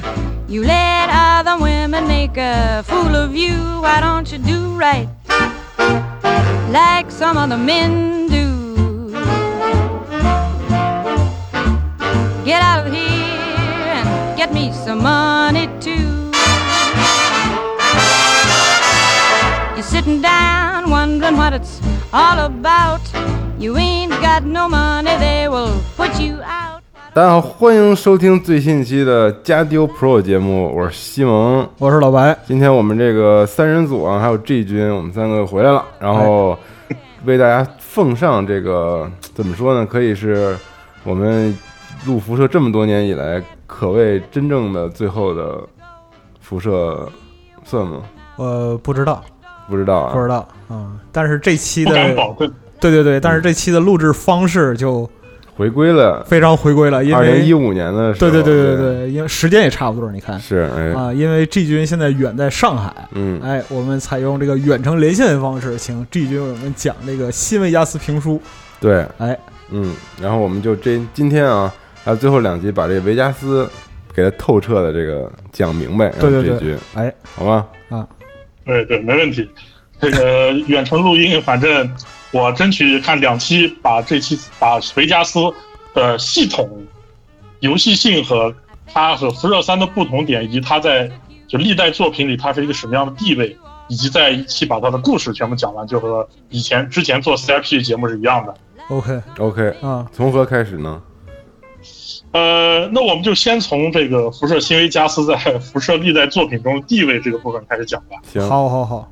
92. You let other women make a fool of you. Why don't you do right like some other men do? Get out of here and get me some money too. You're sitting down wondering what it's all about. You ain't got no money, they will put you out. 大家好，欢迎收听最新一期的加丢 Pro 节目，我是西蒙。我是老白，今天我们这个三人组啊，还有 G 君，我们三个回来了，然后为大家奉上这个怎么说呢？可以是我们录辐射这么多年以来，可谓真正的最后的辐射，算吗？呃，不知道，不知道啊，不知道，嗯，但是这期的。对对对，但是这期的录制方式就回归了非常回归了，因为二零一五年的时候，对对对对对，对，因为时间也差不多，你看。是哎，啊，因为 G 军现在远在上海，嗯，哎，我们采用这个远程连线的方式，请 G 军为我们讲这个新维加斯评书，对，哎，嗯，然后我们就这今天啊，还有最后两集，把这个维加斯给他透彻的这个讲明白，对这局，哎，好吧？啊。对对，没问题。这个远程录音，反正我争取看两期，把这期把维加斯的系统、游戏性和它和辐射三的不同点，以及它在就历代作品里它是一个什么样的地位，以及在一期把它的故事全部讲完，就和以前之前做 CIP 节目是一样的。，OK，OK，啊，从何开始呢？呃，那我们就先从这个辐射新维加斯在辐射历代作品中的地位这个部分开始讲吧。行，好好好，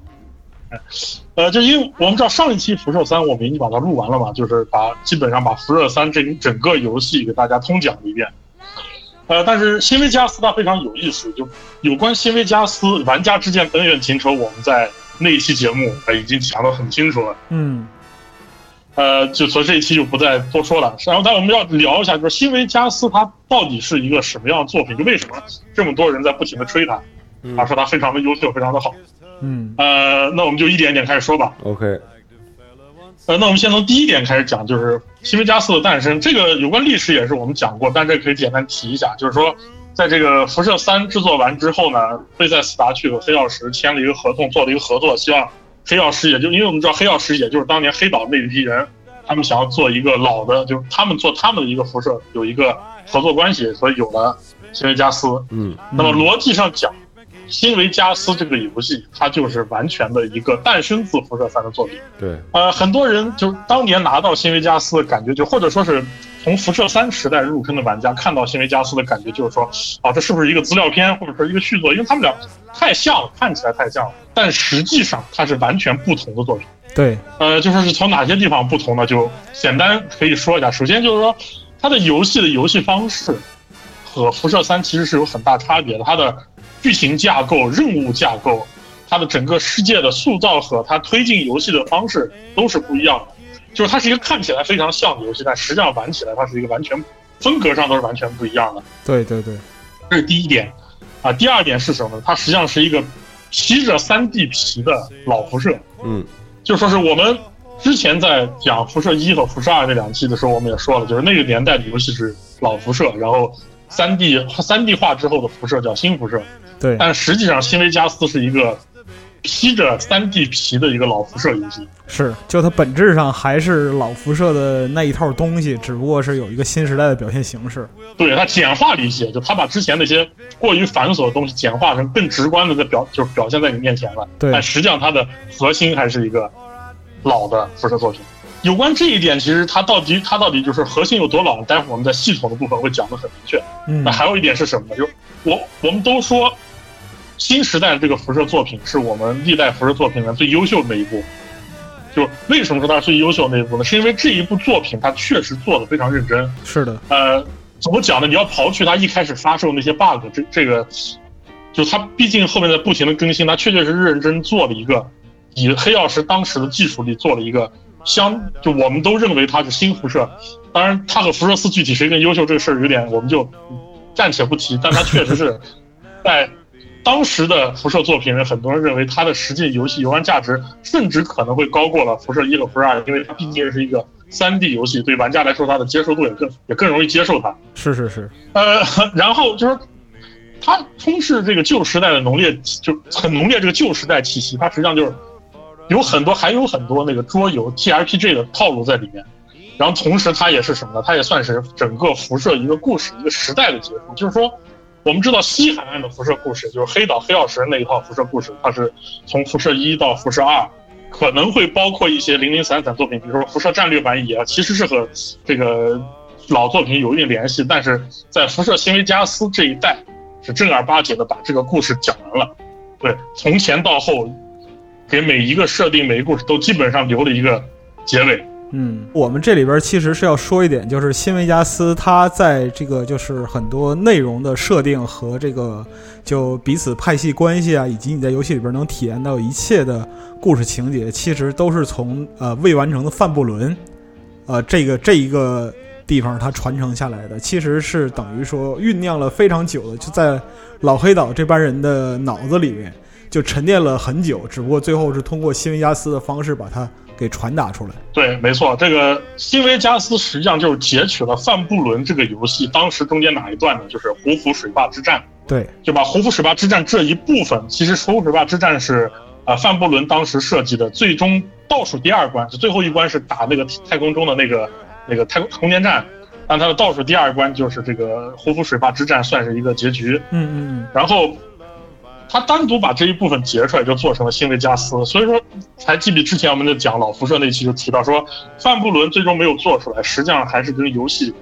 呃，就因为我们知道上一期辐射三我们已经把它录完了嘛，就是把基本上把辐射三这整个游戏给大家通讲了一遍。呃，但是新维加斯它非常有意思，就有关新维加斯玩家之间恩怨情仇，我们在那一期节目呃已经讲得很清楚了。嗯，呃，就所以这一期就不再多说了。然后，但我们要聊一下，就是新维加斯它到底是一个什么样的作品？就为什么这么多人在不停的吹它，嗯啊，说它非常的优秀，非常的好。嗯，呃，那我们就一点一点开始说吧。，OK，呃，那我们先从第一点开始讲，就是新维加斯的诞生。这个有关历史也是我们讲过，但这可以简单提一下，就是说，在这个辐射三制作完之后呢，贝塞斯达去和黑曜石签了一个合同，做了一个合作，希望黑曜石也就因为我们知道黑曜石也就是当年黑岛那一批人，他们想要做一个老的，就是他们做他们的一个辐射有一个合作关系，所以有了新维加斯。嗯那么逻辑上讲，新维加斯这个游戏，它就是完全的一个诞生自辐射三的作品。对，呃，很多人就是当年拿到新维加斯的感觉，就或者说是从辐射三时代入坑的玩家看到新维加斯的感觉，就是说，啊，这是不是一个资料片，或者说一个续作？因为他们俩太像了，看起来太像了，但实际上它是完全不同的作品。对，呃，就说是从哪些地方不同呢？就简单可以说一下。首先就是说，它的游戏的游戏方式和辐射三其实是有很大差别的。它的剧情架构、任务架构，它的整个世界的塑造和它推进游戏的方式都是不一样的。就是它是一个看起来非常像的游戏，但实际上玩起来它是一个完全风格上都是完全不一样的。对对对，这是第一点。啊，第二点是什么呢？它实际上是一个披着三 D 皮的老辐射。嗯就说是我们之前在讲辐射一和辐射二那两期的时候，我们也说了，就是那个年代的游戏是老辐射，然后三 D 三 D 化之后的辐射叫新辐射，对，但实际上新维加斯是一个披着三 D 皮的一个老辐射游戏。是，就它本质上还是老辐射的那一套东西，只不过是有一个新时代的表现形式。对它简化了一些，就它把之前那些过于繁琐的东西简化成更直观的在表，就是表现在你面前了。对但实际上它的核心还是一个老的辐射作品。有关这一点，其实它到底它到底就是核心有多老，待会儿我们在系统的部分会讲的很明确。嗯那，还有一点是什么呢？就我我们都说新时代的这个辐射作品是我们历代辐射作品里面最优秀的那一部。就为什么说它是最优秀的那一部呢？是因为这一部作品它确实做的非常认真。是的，呃，怎么讲呢？你要刨去它一开始发售那些 bug，这这个，就它毕竟后面在不停的更新，它确确实实认真做了一个，以黑曜石当时的技术力做了一个相，就我们都认为它是新辐射。当然，它和辐射四具体谁更优秀这个事儿有点，我们就暂且不提。但它确实是 在当时的辐射作品，很多人认为它的实际游戏游玩价值甚至可能会高过了辐射一和辐射二，因为它毕竟是一个三 D 游戏，对玩家来说它的接受度也更也更容易接受它。是是是，呃，然后就是它充斥这个旧时代的浓烈，就很浓烈这个旧时代气息。它实际上就是有很多，还有很多那个桌游 TRPG 的套路在里面。然后同时，它也是什么呢？它也算是整个辐射一个故事、一个时代的结束。就是说，我们知道西海岸的辐射故事，就是黑岛黑曜石那一套辐射故事，它是从辐射一到辐射二，可能会包括一些零零散散作品，比如说辐射战略版也其实是和这个老作品有一定联系，但是在辐射新维加斯这一代是正儿八经的把这个故事讲完了。对，从前到后，给每一个设定、每一个故事都基本上留了一个结尾。嗯，我们这里边其实是要说一点，就是新维加斯它在这个就是很多内容的设定和这个就彼此派系关系啊，以及你在游戏里边能体验到一切的故事情节，其实都是从呃未完成的范布伦，呃这个这一个地方它传承下来的，其实是等于说酝酿了非常久的，就在老黑岛这帮人的脑子里面就沉淀了很久，只不过最后是通过新维加斯的方式把它。给传达出来。对，没错，这个新维加斯实际上就是截取了范布伦这个游戏当时中间哪一段呢？就是胡服水坝之战。对，就把胡服水坝之战这一部分，其实胡服水坝之战是呃范布伦当时设计的最终倒数第二关，就最后一关是打那个太空中的那个那个太空空间站，但它的倒数第二关就是这个胡服水坝之战，算是一个结局。嗯嗯嗯。然后。他单独把这一部分截出来，就做成了新维加斯。所以说，才记得之前我们就讲老辐射那期就提到说，范布伦最终没有做出来，实际上还是跟游戏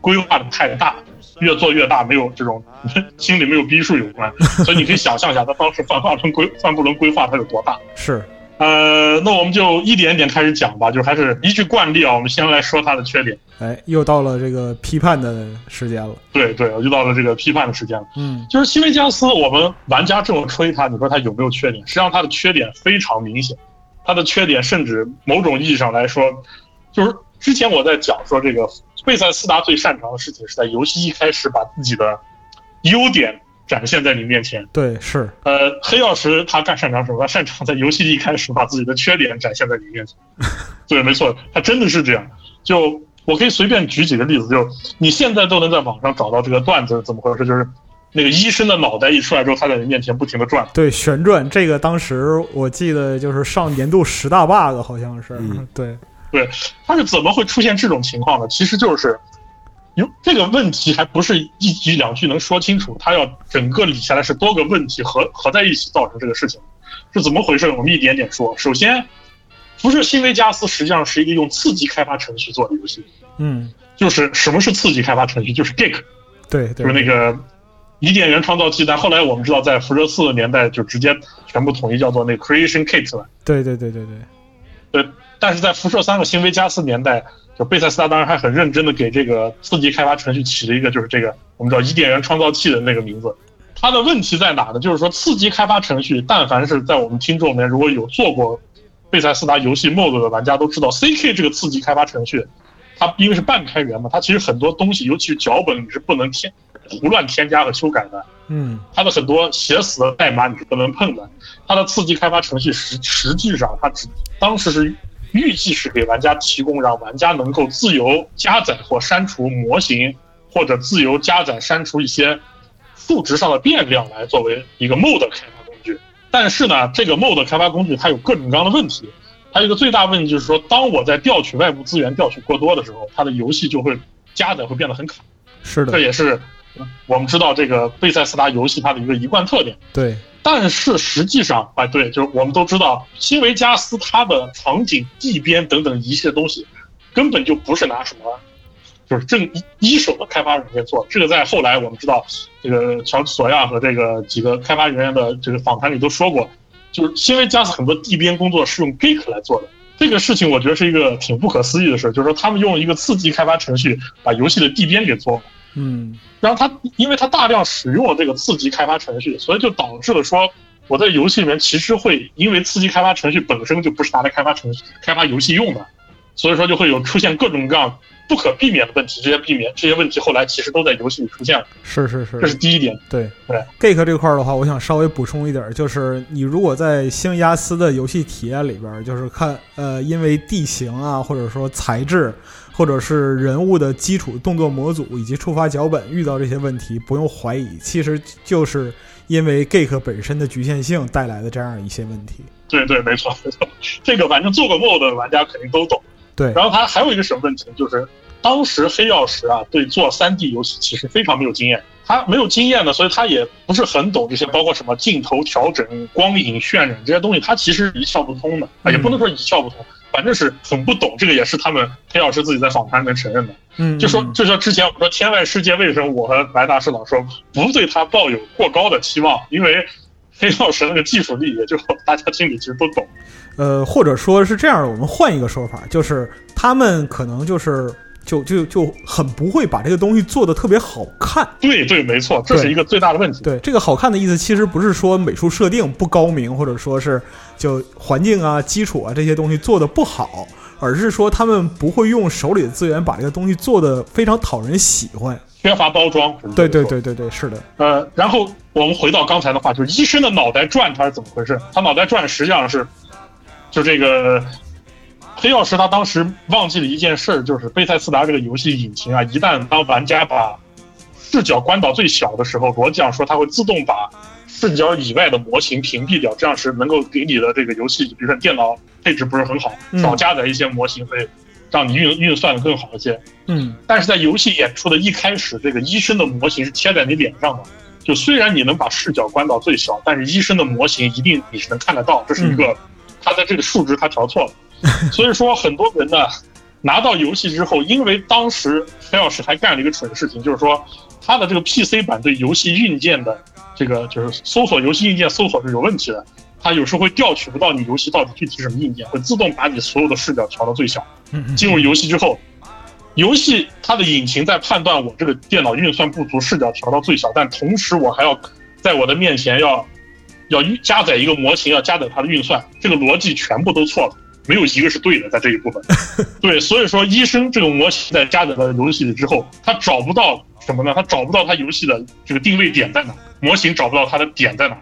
规划的太大，越做越大，没有这种 心里没有逼数有关。所以你可以想象一下，他当时范范布伦规范布伦规划他有多大。是。呃，那我们就一点一点开始讲吧，就还是依据惯例啊，我们先来说它的缺点。哎，又到了这个批判的时间了。对对，又到了这个批判的时间了。嗯，就是新维加斯，我们玩家这么吹它，你说它有没有缺点？实际上它的缺点非常明显，它的缺点甚至某种意义上来说，就是之前我在讲说这个贝塞斯达最擅长的事情是在游戏一开始把自己的优点。展现在你面前，对，是，呃，黑曜石他干擅长什么？他擅长在游戏一开始把自己的缺点展现在你面前。对，没错，他真的是这样。就我可以随便举几个例子，就你现在都能在网上找到这个段子，怎么回事？就是那个医生的脑袋一出来之后，他在你面前不停的转，对，旋转。这个当时我记得就是上年度十大 bug，好像是，对，对，他是怎么会出现这种情况呢？其实就是。有这个问题还不是一句两句能说清楚，它要整个理下来是多个问题合合在一起造成这个事情，是怎么回事？我们一点点说。首先，辐射新维加斯实际上是一个用刺激开发程序做的游戏。嗯，就是什么是刺激开发程序？就是 Geek，对，就是那个伊甸园创造器。但后来我们知道，在辐射四的年代就直接全部统一叫做那 Creation Kit 了。对对对对对。对，但是在辐射三和新维加斯年代。就贝塞斯达当然还很认真的给这个刺激开发程序起了一个就是这个我们叫伊甸园创造器的那个名字。它的问题在哪呢？就是说刺激开发程序，但凡是在我们听众里面如果有做过贝塞斯达游戏 mod 的玩家都知道，CK 这个刺激开发程序，它因为是半开源嘛，它其实很多东西，尤其是脚本你是不能添胡乱添加和修改的。嗯，它的很多写死的代码你是不能碰的。它的刺激开发程序实实际上它只当时是。预计是给玩家提供让玩家能够自由加载或删除模型，或者自由加载删除一些数值上的变量来作为一个 mode 开发工具。但是呢，这个 mode 开发工具它有各种各样的问题。它有一个最大问题就是说，当我在调取外部资源调取过多的时候，它的游戏就会加载会变得很卡。是的，这也是我们知道这个贝塞斯达游戏它的一个一贯特点。对。但是实际上，哎，对，就是我们都知道，新维加斯它的场景、地边等等一切东西，根本就不是拿什么，就是正一一手的开发软件做。这个在后来我们知道，这个乔治索亚和这个几个开发人员的这个访谈里都说过，就是新维加斯很多地边工作是用 Geek 来做的。这个事情我觉得是一个挺不可思议的事，就是说他们用一个刺激开发程序把游戏的地边给做了。嗯。然后它，因为它大量使用了这个次级开发程序，所以就导致了说，我在游戏里面其实会因为次级开发程序本身就不是拿来开发程序、开发游戏用的，所以说就会有出现各种各样不可避免的问题。这些避免这些问题后来其实都在游戏里出现了。是是是，这是第一点。对对，Geek 这块的话，我想稍微补充一点，就是你如果在星亚斯的游戏体验里边，就是看呃，因为地形啊，或者说材质。或者是人物的基础动作模组以及触发脚本遇到这些问题，不用怀疑，其实就是因为 Geek 本身的局限性带来的这样一些问题。对对，没错没错，这个反正做过 MOD 的玩家肯定都懂。对，然后它还有一个什么问题，就是当时黑曜石啊，对做 3D 游戏其实非常没有经验。他没有经验呢，所以他也不是很懂这些，包括什么镜头调整、光影渲染这些东西，他其实一窍不通的啊，也不能说一窍不通，反正是很不懂。这个也是他们黑曜石自己在访谈里面承认的。嗯，就说就像之前我们说《天外世界》，为什么我和白大师老说不对他抱有过高的期望？因为黑曜石那个技术力，也就 大家心里其实都懂。呃，或者说是这样的，我们换一个说法，就是他们可能就是。就就就很不会把这个东西做的特别好看。对对，没错，这是一个最大的问题。对这个好看的意思，其实不是说美术设定不高明，或者说是就环境啊、基础啊这些东西做的不好，而是说他们不会用手里的资源把这个东西做的非常讨人喜欢，缺乏包装。对对对对对，是的。呃，然后我们回到刚才的话，就是医生的脑袋转，他是怎么回事？他脑袋转实际上是就这个。黑曜石他当时忘记了一件事儿，就是贝塞斯达这个游戏引擎啊，一旦当玩家把视角关到最小的时候，逻辑上说它会自动把视角以外的模型屏蔽掉，这样是能够给你的这个游戏，比如说电脑配置不是很好，少加载一些模型，会让你运运算的更好一些。嗯，但是在游戏演出的一开始，这个医生的模型是贴在你脸上的，就虽然你能把视角关到最小，但是医生的模型一定你是能看得到，这是一个他在这个数值他调错了。所以说，很多人呢拿到游戏之后，因为当时黑曜石还干了一个蠢事情，就是说他的这个 PC 版对游戏硬件的这个就是搜索游戏硬件搜索是有问题的，它有时候会调取不到你游戏到底具体什么硬件，会自动把你所有的视角调到最小。进入游戏之后，游戏它的引擎在判断我这个电脑运算不足，视角调到最小，但同时我还要在我的面前要要加载一个模型，要加载它的运算，这个逻辑全部都错了。没有一个是对的，在这一部分，对，所以说医生这个模型在加载到游戏里之后，他找不到什么呢？他找不到他游戏的这个定位点在哪，模型找不到它的点在哪，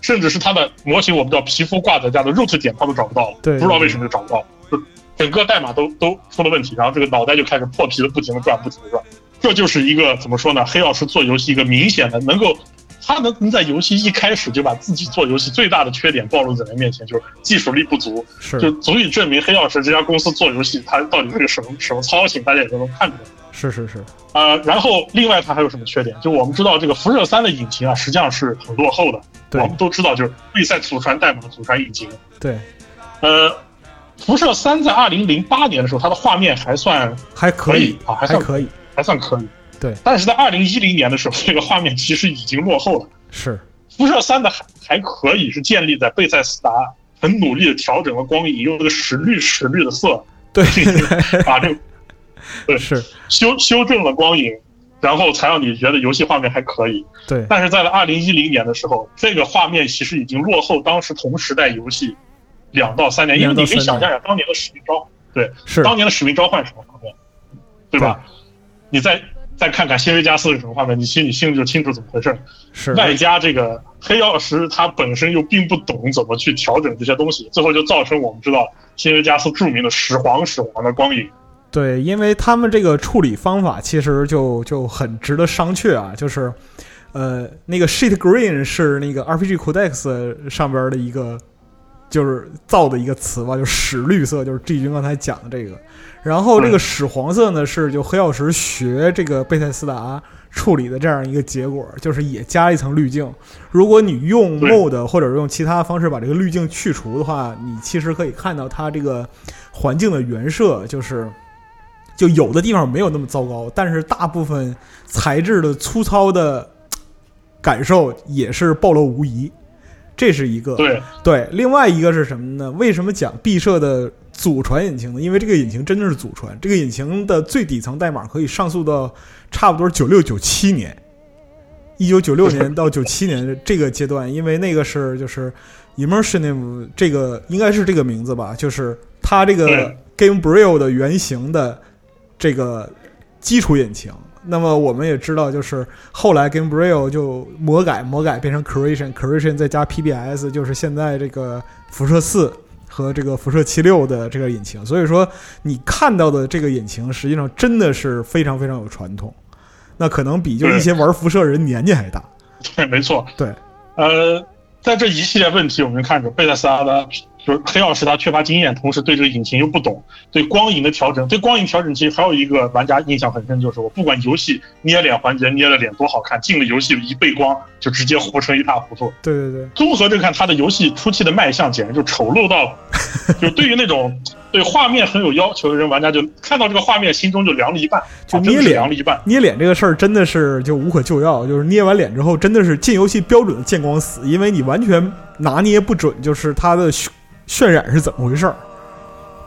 甚至是它的模型，我们叫皮肤挂载加的 root 点，他都找不到了，对，不知道为什么就找不到，就整个代码都都出了问题，然后这个脑袋就开始破皮的不停的转，不停的转，这就是一个怎么说呢？黑曜石做游戏一个明显的能够。他能能在游戏一开始就把自己做游戏最大的缺点暴露在人面前，就是技术力不足，就足以证明黑曜石这家公司做游戏，它到底是个什么什么操性，大家也都能看出来。是是是。呃，然后另外它还有什么缺点？就我们知道这个辐射三的引擎啊，实际上是很落后的。我们都知道，就是备赛祖传代码的祖传引擎。对。呃，辐射三在二零零八年的时候，它的画面还算还可以啊，还算可以，还算可以。对，但是在二零一零年的时候，这个画面其实已经落后了。是，辐射三的还还可以，是建立在贝塞斯达很努力的调整了光影，用这个史绿史绿的色，对，把 这，对是修修正了光影，然后才让你觉得游戏画面还可以。对，但是在了二零一零年的时候，这个画面其实已经落后当时同时代游戏两到三年，因为你可以想象一下当年的使命召，对，是当年的使命召唤什么画面，对吧？你在。再看看新维加斯是什么画面，你心里心里就清楚怎么回事。是外加这个黑曜石，它本身又并不懂怎么去调整这些东西，最后就造成我们知道新维加斯著名的始皇始皇的光影。对，因为他们这个处理方法其实就就很值得商榷啊，就是，呃，那个 sheet green 是那个 RPG Codex 上边的一个就是造的一个词吧，就屎绿色，就是 G 君刚才讲的这个。然后这个屎黄色呢，是就黑曜石学这个贝塞斯达处理的这样一个结果，就是也加一层滤镜。如果你用 mod 或者用其他方式把这个滤镜去除的话，你其实可以看到它这个环境的原设，就是就有的地方没有那么糟糕，但是大部分材质的粗糙的感受也是暴露无遗。这是一个对对，另外一个是什么呢？为什么讲毕设的？祖传引擎呢？因为这个引擎真的是祖传，这个引擎的最底层代码可以上溯到差不多九六九七年，一九九六 年到九七年这个阶段，因为那个是就是 Immersive 这个应该是这个名字吧，就是它这个 Gamebryo 的原型的这个基础引擎。那么我们也知道，就是后来 Gamebryo 就魔改魔改变成 Creation，Creation 再加 PBS，就是现在这个辐射四。和这个辐射七六的这个引擎，所以说你看到的这个引擎实际上真的是非常非常有传统，那可能比就一些玩辐射人年纪还大。对，没错。对，呃，在这一系列问题，我们看着贝塞斯拉的。就是黑曜石，他缺乏经验，同时对这个引擎又不懂，对光影的调整，对光影调整其实还有一个玩家印象很深，就是我不管游戏捏脸环节捏的脸多好看，进了游戏一背光就直接糊成一塌糊涂。对对对，综合着看，他的游戏初期的卖相简直就丑陋到，就对于那种对画面很有要求的人，玩家就看到这个画面心中就凉了一半，就捏脸凉了一半。捏脸这个事儿真的是就无可救药，就是捏完脸之后真的是进游戏标准的见光死，因为你完全拿捏不准，就是它的。渲染是怎么回事儿？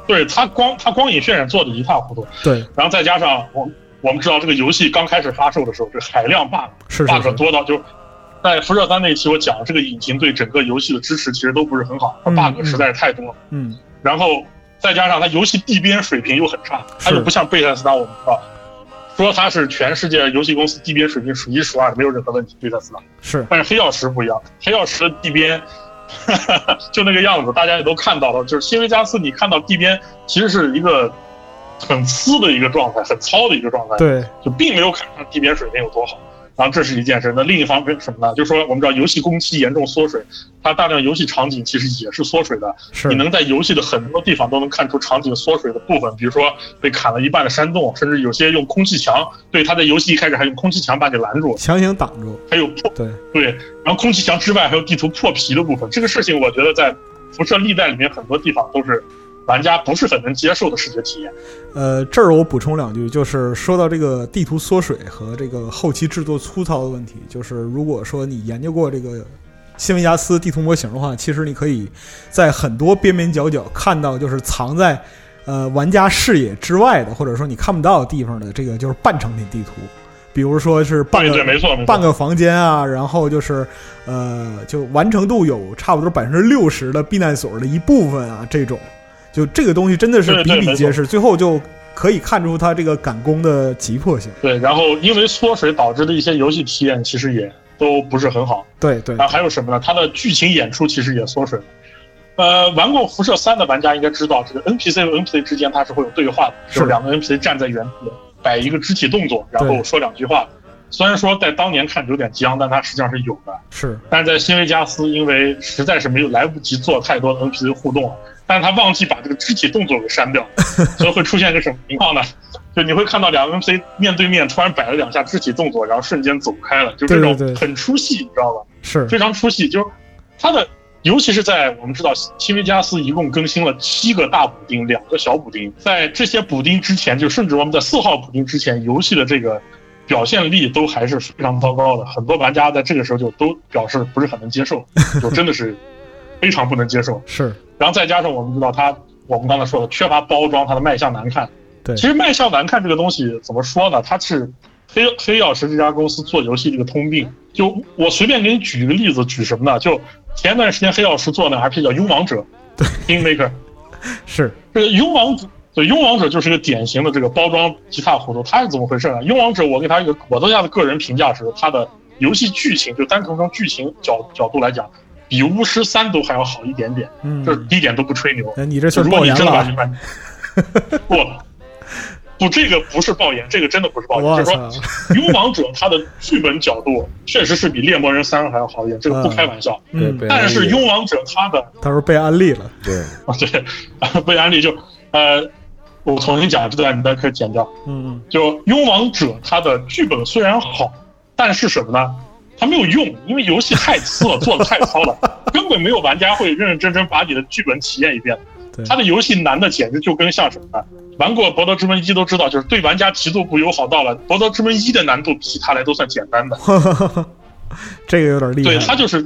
对它光它光影渲染做的一塌糊涂。对，然后再加上我我们知道这个游戏刚开始发售的时候，这海量 bug 是 bug 多到就在辐射三那一期我讲这个引擎对整个游戏的支持其实都不是很好它，bug 实在是太多了。嗯，然后再加上它游戏地边水平又很差，它就不像贝塞斯达，我们知道说它是全世界游戏公司地边水平数一数二的，没有任何问题。贝塞斯达是，但是黑曜石不一样，黑曜石的地边。就那个样子，大家也都看到了。就是新维加斯，你看到地边其实是一个很粗的一个状态，很糙的一个状态。对，就并没有看上地边水平有多好。然后这是一件事。那另一方面什么呢？就是说，我们知道游戏工期严重缩水，它大量游戏场景其实也是缩水的。是，你能在游戏的很多地方都能看出场景缩水的部分，比如说被砍了一半的山洞，甚至有些用空气墙。对，他在游戏一开始还用空气墙把你拦住，强行挡住。还有破对对，然后空气墙之外还有地图破皮的部分。这个事情我觉得在辐射历代里面很多地方都是。玩家不是很能接受的视觉体验。呃，这儿我补充两句，就是说到这个地图缩水和这个后期制作粗糙的问题，就是如果说你研究过这个新维加斯地图模型的话，其实你可以在很多边边角角看到，就是藏在呃玩家视野之外的，或者说你看不到的地方的这个就是半成品地图，比如说是半个没错半个房间啊，然后就是呃就完成度有差不多百分之六十的避难所的一部分啊这种。就这个东西真的是比比皆是，最后就可以看出它这个赶工的急迫性。对，然后因为缩水导致的一些游戏体验其实也都不是很好。对对。啊还有什么呢？它的剧情演出其实也缩水了。呃，玩过辐射三的玩家应该知道，这个 NPC 和 NPC 之间它是会有对话的，就是两个 NPC 站在原地摆一个肢体动作，然后说两句话。虽然说在当年看着有点僵，但它实际上是有的。是。但是在新维加斯，因为实在是没有来不及做太多的 NPC 互动了。但是他忘记把这个肢体动作给删掉，所以会出现一个什么情况呢？就你会看到两个 NPC 面对面突然摆了两下肢体动作，然后瞬间走开了，就这种很出戏，你知道吧？是非常出戏。就是他的，尤其是在我们知道新维加斯一共更新了七个大补丁，两个小补丁，在这些补丁之前，就甚至我们在四号补丁之前，游戏的这个表现力都还是非常糟糕的。很多玩家在这个时候就都表示不是很能接受，就真的是非常不能接受。是。然后再加上我们知道它，我们刚才说的缺乏包装，它的卖相难看。对，其实卖相难看这个东西怎么说呢？它是黑黑曜石这家公司做游戏这个通病。就我随便给你举一个例子，举什么呢？就前一段时间黑曜石做的 IP 叫《勇王 者》，对，Kingmaker，是这个勇王者，对，勇王者就是个典型的这个包装一塌糊涂。它是怎么回事呢？勇王者，我给他一个我对他的个人评价是，它的游戏剧情就单从从剧情角角度来讲。比巫师三都还要好一点点，嗯，这一点都不吹牛。你这如果你真的把这卖，不不，这个不是爆言，这个真的不是爆言。就是说，《勇王者》它的剧本角度确实是比《猎魔人三》还要好一点，这个不开玩笑。嗯，但是《勇王者》它的，他说被安利了。对啊，对，被安利就呃，我重新讲这段，你再可以剪掉。嗯嗯，就《勇王者》它的剧本虽然好，但是什么呢？它没有用，因为游戏太次了，做的太糙了，根本没有玩家会认认真真把你的剧本体验一遍。它的游戏难的简直就跟像什么呢？玩过《博德之门一》都知道，就是对玩家极度不友好到了。《博德之门一》的难度比起它来都算简单的，这个有点厉害。对，它就是，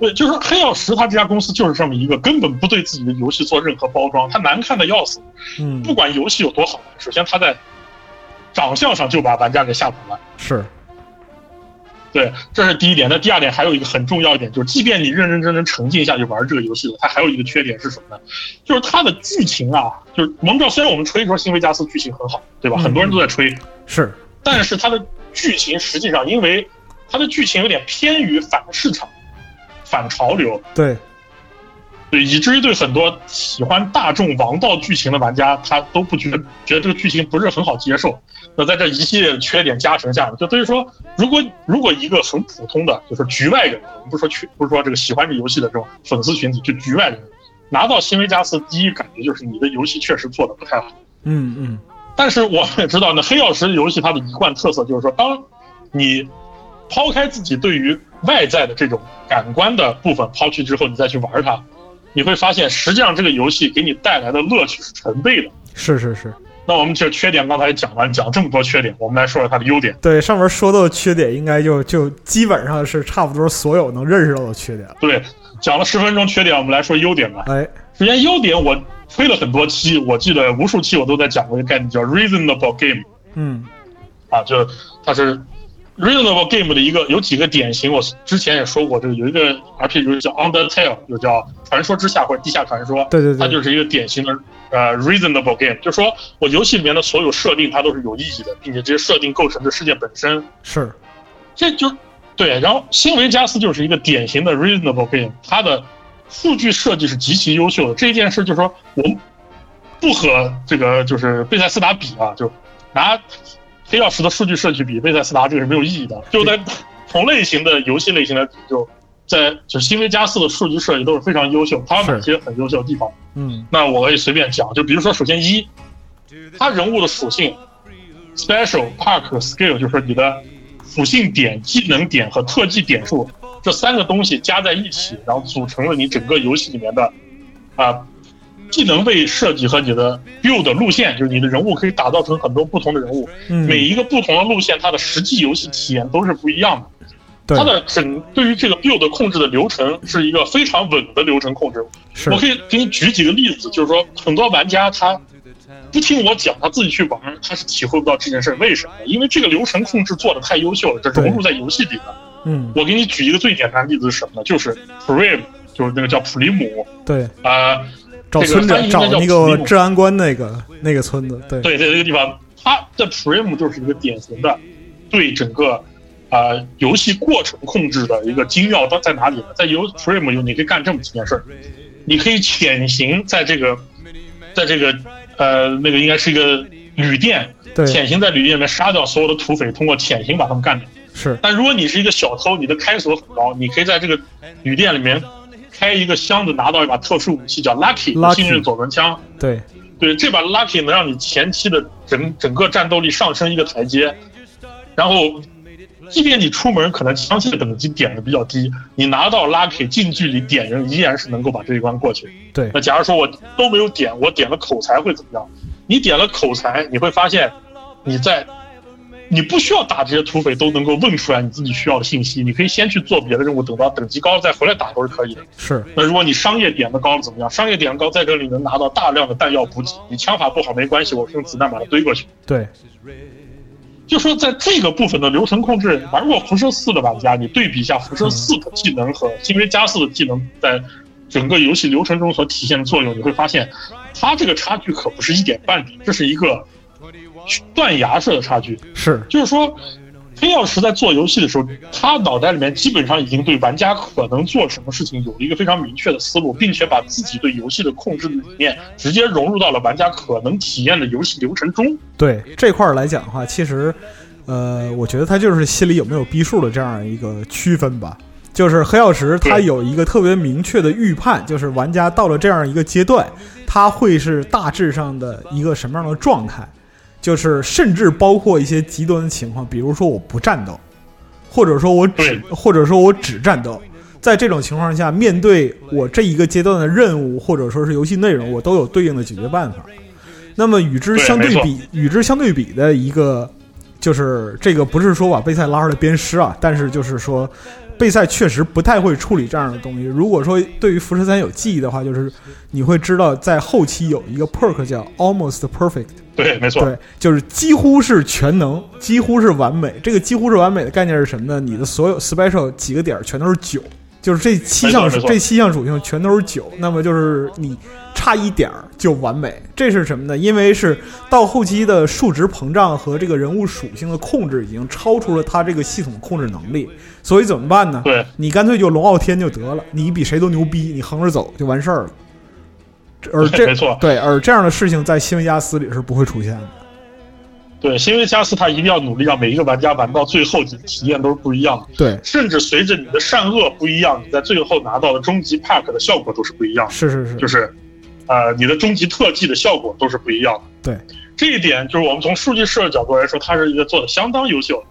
对，就是黑曜石，它这家公司就是这么一个，根本不对自己的游戏做任何包装，它难看的要死。嗯，不管游戏有多好，首先它在长相上就把玩家给吓跑了。是。对，这是第一点。那第二点还有一个很重要一点，就是即便你认认真真沉浸下去玩这个游戏了，它还有一个缺点是什么呢？就是它的剧情啊，就是我们知道，虽然我们吹说新维加斯剧情很好，对吧？很多人都在吹，是，但是它的剧情实际上，因为它的剧情有点偏于反市场、反潮流，对，对，以至于对很多喜欢大众王道剧情的玩家，他都不觉得觉得这个剧情不是很好接受。那在这一系列的缺点加成下，就等于说，如果如果一个很普通的，就是局外人，我们不说去，不是说这个喜欢这游戏的这种粉丝群体，就局外人拿到新维加斯，第一感觉就是你的游戏确实做的不太好。嗯嗯，但是我们也知道呢，黑曜石游戏它的一贯特色就是说，当你抛开自己对于外在的这种感官的部分抛去之后，你再去玩它，你会发现实际上这个游戏给你带来的乐趣是成倍的。是是是，那我们这缺点刚才讲完，讲这么多缺点，我们来说说它的优点。对，上面说到的缺点，应该就就基本上是差不多所有能认识到的缺点了。对，讲了十分钟缺点，我们来说优点吧。哎，首先优点我推了很多期，我记得无数期我都在讲过一个概念叫 reasonable game 嗯啊，就它是 reasonable game 的一个有几个典型，我之前也说过，这个有一个 RPG 叫 Undertale，就叫传说之下或者地下传说，对对对它就是一个典型的呃 reasonable game，就是说我游戏里面的所有设定它都是有意义的，并且这些设定构成的世界本身。是，这就对，然后新维加斯就是一个典型的 reasonable game，它的数据设计是极其优秀的。这件事就是说，我们不和这个就是贝塞斯达比啊，就拿黑曜石的数据设计比贝塞斯达这个是没有意义的。就在同类型的游戏类型来比，就在就是新维加斯的数据设计都是非常优秀。它有哪些很优秀的地方？嗯那我可以随便讲，就比如说，首先一，它人物的属性，special park skill 就是你的属性点、技能点和特技点数这三个东西加在一起，然后组成了你整个游戏里面的啊、技能被设计和你的 build 路线，就是你的人物可以打造成很多不同的人物，嗯，每一个不同的路线，它的实际游戏体验都是不一样的。对它的整对于这个 build 控制的流程是一个非常稳的流程控制，是我可以给你举几个例子，就是说很多玩家他不听我讲，他自己去玩，他是体会不到这件事儿。为什么？因为这个流程控制做的太优秀了，这融入在游戏里了。嗯我给你举一个最简单的例子是什么呢？就是 Prim，就是那个叫普里姆对，啊、找这个村长找翻译应该叫那个治安官那个那个村子，对。对，对这个地方，它的 Prim 就是一个典型的对整个啊、呃游戏过程控制的一个精要到在哪里呢？在游 Prim 有你可以干这么几件事儿，你可以潜行在这个，在这个呃那个应该是一个旅店，潜行在旅店里面杀掉所有的土匪，通过潜行把他们干掉。是，但如果你是一个小偷，你的开锁很高，你可以在这个旅店里面开一个箱子，拿到一把特殊武器叫 Lucky 幸运左轮枪。对对，这把 Lucky 能让你前期的整整个战斗力上升一个台阶，然后，即便你出门可能枪械等级点的比较低，你拿到 Lucky 近距离点人依然是能够把这一关过去。对那假如说我都没有点，我点了口才会怎么样？你点了口才，你会发现你在你不需要打这些土匪都能够问出来你自己需要的信息，你可以先去做别的任务，等到等级高了再回来打都是可以的。是，那如果你商业点的高了怎么样？商业点高在这里能拿到大量的弹药补给，你枪法不好没关系，我用子弹把它堆过去。对就说在这个部分的流程控制，玩过辐射四的玩家，你对比一下辐射四的技能和新维加四的技能在整个游戏流程中所体现的作用，你会发现，它这个差距可不是一点半点，这是一个断崖式的差距。是，就是说，黑曜石在做游戏的时候，他脑袋里面基本上已经对玩家可能做什么事情有了一个非常明确的思路，并且把自己对游戏的控制理念直接融入到了玩家可能体验的游戏流程中。对这块儿来讲的话，其实，呃，我觉得他就是心里有没有逼数的这样一个区分吧。就是黑曜石，它有一个特别明确的预判，就是玩家到了这样一个阶段，他会是大致上的一个什么样的状态，就是甚至包括一些极端的情况，比如说我不战斗，或者说我只，或者说我只战斗。在这种情况下，面对我这一个阶段的任务或者说是游戏内容，我都有对应的解决办法。那么与之相对比，与之相对比的一个，就是这个不是说把贝塞拉出来鞭尸啊，但是就是说，贝赛确实不太会处理这样的东西。如果说对于辐射三有记忆的话，就是你会知道在后期有一个 perk 叫 almost perfect，对，没错，对，就是几乎是全能，几乎是完美。这个几乎是完美的概念是什么呢？你的所有 special 几个点儿全都是九，就是这七项这七项属性全都是九，那么就是你差一点儿就完美。这是什么呢？因为是到后期的数值膨胀和这个人物属性的控制已经超出了它这个系统控制能力，所以怎么办呢？对，你干脆就龙傲天就得了，你比谁都牛逼，你横着走就完事儿了。而这 没错对，而这样的事情在新维加斯里是不会出现的。对，新维加斯他一定要努力让每一个玩家玩到最后，你的体验都是不一样的。对，甚至随着你的善恶不一样，你在最后拿到的终极 pack 的效果都是不一样的。是是是，就是，呃，你的终极特技的效果都是不一样的。对，这一点就是我们从数据社的角度来说，它是一个做的相当优秀。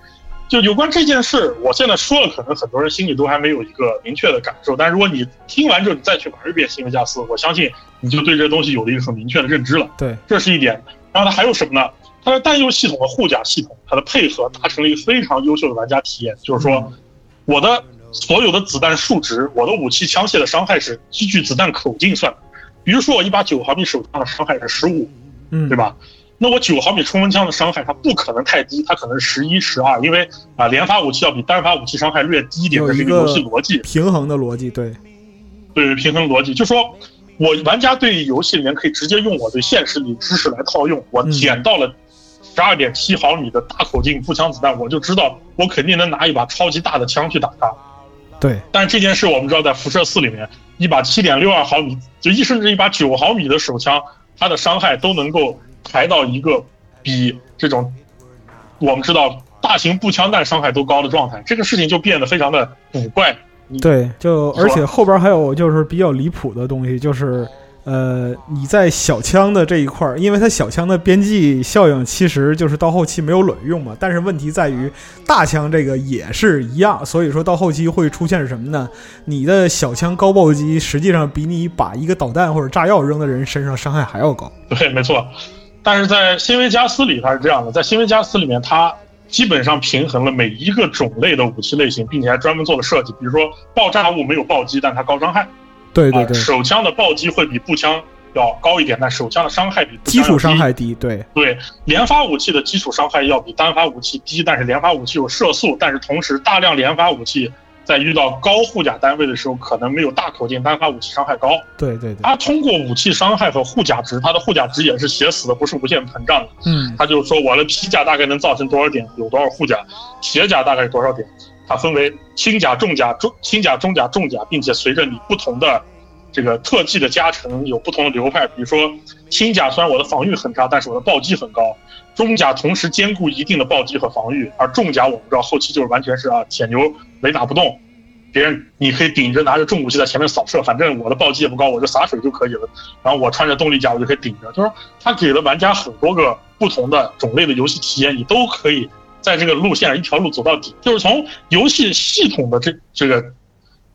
就有关这件事，我现在说了，可能很多人心里都还没有一个明确的感受。但如果你听完之后，你再去玩一遍《新维加斯》，我相信你就对这东西有了一个很明确的认知了。对，这是一点。然后它还有什么呢？它的弹药系统和护甲系统，它的配合达成了一个非常优秀的玩家体验。就是说，我的所有的子弹数值，我的武器枪械的伤害是依据子弹口径算的。比如说，我一把九毫米手枪的伤害是十五，嗯，对？吧？那我九毫米冲锋枪的伤害它不可能太低，它可能十一、十二，因为啊连发武器要比单发武器伤害略低一点，这是一个游戏逻辑。平衡的逻辑，对，对平衡逻辑，就说我玩家对游戏里面可以直接用我对现实里知识来套用，我嗯捡到了十二点七毫米的大口径步枪子弹，我就知道我肯定能拿一把超级大的枪去打它。对，但是这件事我们知道，在辐射四里面，一把七点六二毫米，就一甚至一把九毫米的手枪，它的伤害都能够抬到一个比这种我们知道大型步枪弹伤害都高的状态，这个事情就变得非常的古怪。对，就而且后边还有就是比较离谱的东西，就是呃，你在小枪的这一块儿，因为它小枪的边际效应其实就是到后期没有卵用嘛，但是问题在于大枪这个也是一样，所以说到后期会出现什么呢？你的小枪高暴击实际上比你把一个导弹或者炸药扔在人身上伤害还要高。对，没错。但是在新维加斯里它是这样的，在新维加斯里面，它基本上平衡了每一个种类的武器类型，并且还专门做了设计。比如说爆炸物没有暴击，但它高伤害。啊对对对，手枪的暴击会比步枪要高一点，但手枪的伤害比步基础伤害低，对对，连发武器的基础伤害要比单发武器低，但是连发武器有射速，但是同时大量连发武器在遇到高护甲单位的时候，可能没有大口径单发武器伤害高。对对对，它通过武器伤害和护甲值，它的护甲值也是写死的，不是无限膨胀的。嗯，它就是说我的皮甲大概能造成多少点，有多少护甲，铁甲大概是多少点。它分为轻甲、重甲、中轻甲、中甲、重甲，并且随着你不同的这个特技的加成，有不同的流派。比如说轻甲虽然我的防御很差，但是我的暴击很高；中甲同时兼顾一定的暴击和防御，而重甲我们知道后期就是完全是啊铁牛雷打不动，别人你可以顶着拿着重武器在前面扫射，反正我的暴击也不高，我就洒水就可以了。然后我穿着动力甲，我就可以顶着。就是说，它给了玩家很多个不同的种类的游戏体验，你都可以在这个路线上一条路走到底。就是从游戏系统的这这个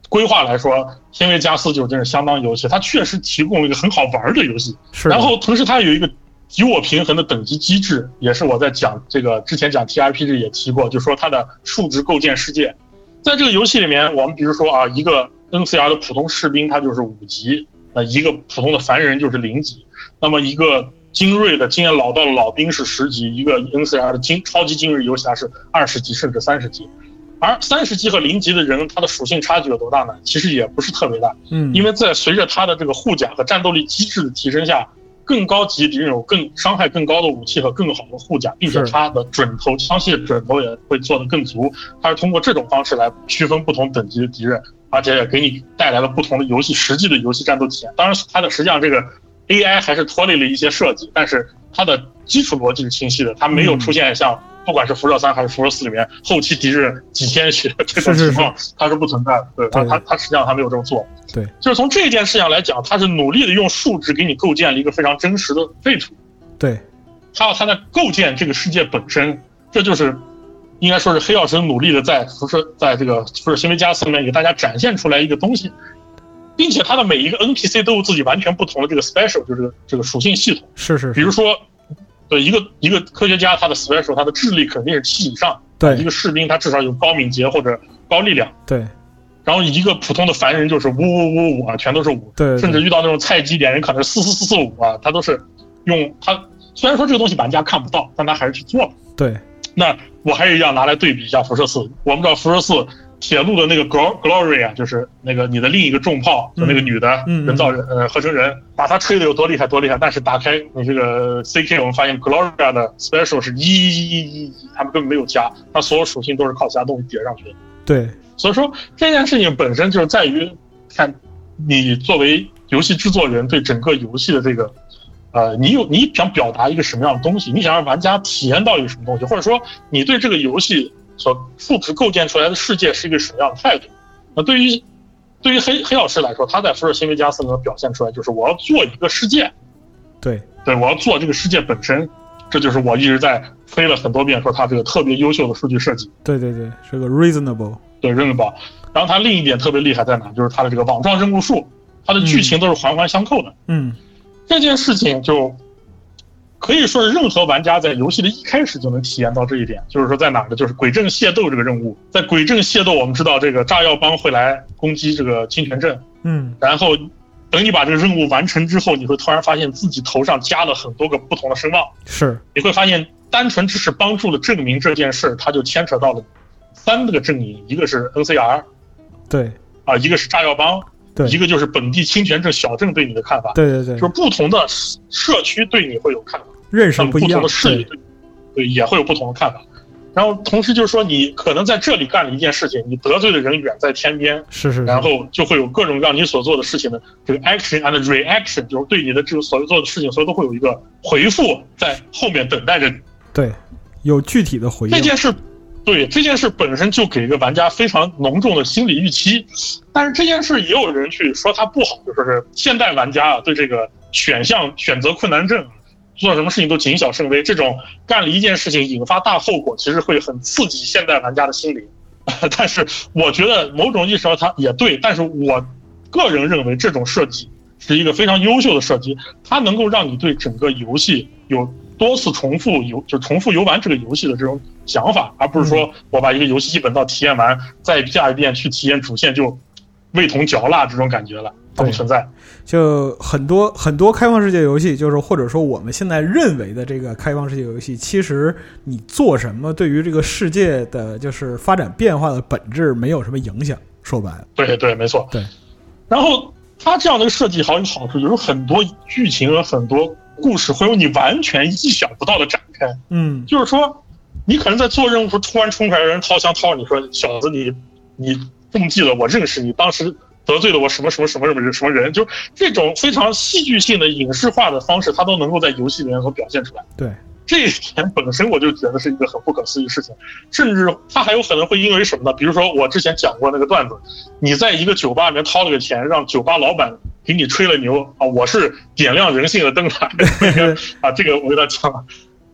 规划来说，天维加斯就真是相当游戏，它确实提供了一个很好玩的游戏。是。然后同时它有一个敌我平衡的等级机制，也是我在讲这个之前讲 TRPG 也提过，就说它的数值构建世界。在这个游戏里面，我们比如说啊，一个 NCR 的普通士兵他就是五级，那，一个普通的凡人就是零级，那么一个精锐的经验老道的老兵是十级，一个 NCR 的精超级精锐游侠是二十级甚至三十级。而三十级和零级的人，他的属性差距有多大呢？其实也不是特别大，嗯，因为在随着他的这个护甲和战斗力机制的提升下，更高级敌人有更伤害更高的武器和更好的护甲，并且它的准头枪械准头也会做得更足。它是通过这种方式来区分不同等级的敌人，而且也给你带来了不同的游戏实际的游戏战斗体验。当然，它的实际上这个 AI 还是脱离了一些设计，但是它的基础逻辑是清晰的，它没有出现像。不管是辐射三还是辐射四里面后期敌人几千血这种情况，它是不存在的。对它，它它实际上它没有这么做。对，就是从这件事情来讲，它是努力的用数值给你构建了一个非常真实的废土。对，还有它在构建这个世界本身，这就是应该说是黑曜石努力的在辐射在这个辐射新维加斯里面给大家展现出来一个东西，并且它的每一个 NPC 都有自己完全不同的这个 special，就是这个这个属性系统。是是，比如说。对一个一个科学家，他的 special，他的智力肯定是七以上。对，一个士兵他至少有高敏捷或者高力量。对。然后一个普通的凡人就是五五五五啊，全都是五。对。甚至遇到那种菜鸡点人，可能是四四四四五啊，他都是用他。虽然说这个东西玩家看不到，但他还是去做了。对。那我还是要拿来对比一下辐射四。我们知道辐射四铁路的那个 Glo- Glory 啊，就是那个你的另一个重炮，就那个女的嗯人造人呃合成人，把它吹的有多厉害多厉害，但是打开你这个 CK，我们发现 Gloria 的 Special 是一一一一一，他们根本没有加，它所有属性都是靠其他东西叠上去的。对，所以说这件事情本身就是在于看你作为游戏制作人对整个游戏的这个，呃，你有你想表达一个什么样的东西，你想让玩家体验到一个什么东西，或者说你对这个游戏所复制构建出来的世界是一个什么样的态度。那对于对于黑黑老师来说，他在《辐射新维加斯》能表现出来就是我要做一个世界，对，对我要做这个世界本身，这就是我一直在吹了很多遍说他这个特别优秀的数据设计。对对对，是个 reasonable。对 reasonable。然后他另一点特别厉害在哪？就是他的这个网状任务数，它的剧情都是环环相扣的。嗯，这件事情就可以说是任何玩家在游戏的一开始就能体验到这一点。就是说在哪儿呢？就是鬼阵械斗这个任务，在鬼阵械斗，我们知道这个炸药帮会来攻击这个清泉镇，嗯，然后等你把这个任务完成之后，你会突然发现自己头上加了很多个不同的声望。是，你会发现，单纯只是帮助了证明这件事，它就牵扯到了三个阵营，一个是 NCR 对，啊，一个是炸药帮，对，一个就是本地清泉镇小镇对你的看法，对对对，就是不同的社区对你会有看法，认识不同的，势力对，也会有不同的看法。然后同时就是说，你可能在这里干了一件事情，你得罪的人远在天边，是是是，然后就会有各种让你所做的事情的这个 action and reaction，就是对你的这个所做的事情，所以都会有一个回复在后面等待着你。对，有具体的回应，这件事，对这件事本身就给一个玩家非常浓重的心理预期，但是这件事也有人去说它不好，就说是现代玩家啊对这个选项选择困难症啊，做什么事情都谨小慎微，这种干了一件事情引发大后果，其实会很刺激现代玩家的心理。但是我觉得某种意义上它也对，但是我个人认为这种设计是一个非常优秀的设计，它能够让你对整个游戏有多次重复游，就重复游玩这个游戏的这种想法，而不是说我把一个游戏一本到体验完，再下一遍去体验主线就味同嚼蜡这种感觉了，它不存在。就很多很多开放世界游戏，就是或者说我们现在认为的这个开放世界游戏，其实你做什么对于这个世界的就是发展变化的本质没有什么影响。说白了，对对，没错。对。然后它这样的设计还有好处，就是很多剧情和很多故事会有你完全意想不到的展开。嗯，就是说，你可能在做任务时候突然冲出来有人掏枪掏你说小子你你中计了，我认识你，当时得罪了我什么什么什么什么人什么人，就这种非常戏剧性的影视化的方式，它都能够在游戏里面所表现出来。对，这一点本身我就觉得是一个很不可思议的事情，甚至他还有可能会因为什么呢？比如说我之前讲过那个段子，你在一个酒吧里面掏了个钱，让酒吧老板给你吹了牛啊，我是点亮人性的灯塔啊，这个我跟他讲了。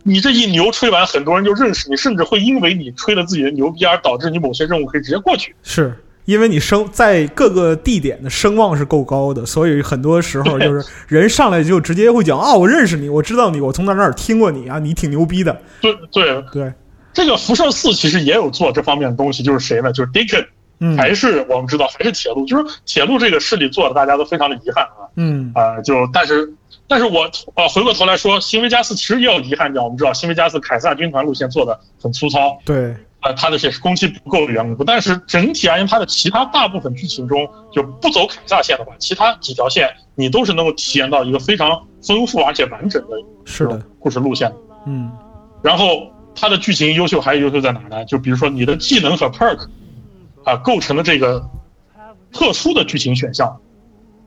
你这一牛吹完，很多人就认识你，甚至会因为你吹了自己的牛逼而导致你某些任务可以直接过去。是因为你声在各个地点的声望是够高的，所以很多时候 就是人上来就直接会讲啊，我认识你，我知道你，我从哪哪儿听过你啊，你挺牛逼的。对对，对，这个辐射四其实也有做这方面的东西，就是谁呢？就是 Deacon，嗯还是我们知道还是铁路，就是铁路这个势力做的，大家都非常的遗憾啊。嗯啊、就但是，但是我呃回过头来说，新维加斯其实也有遗憾点。我们知道新维加斯凯撒军团路线做的很粗糙，对，啊，它的也是工期不够的缘故。但是整体而言，它的其他大部分剧情中，就不走凯撒线的话，其他几条线你都是能够体验到一个非常丰富而且完整的是的，故事路线。嗯然后它的剧情优秀还有优秀在哪呢？就比如说你的技能和 perk 啊构成的这个特殊的剧情选项，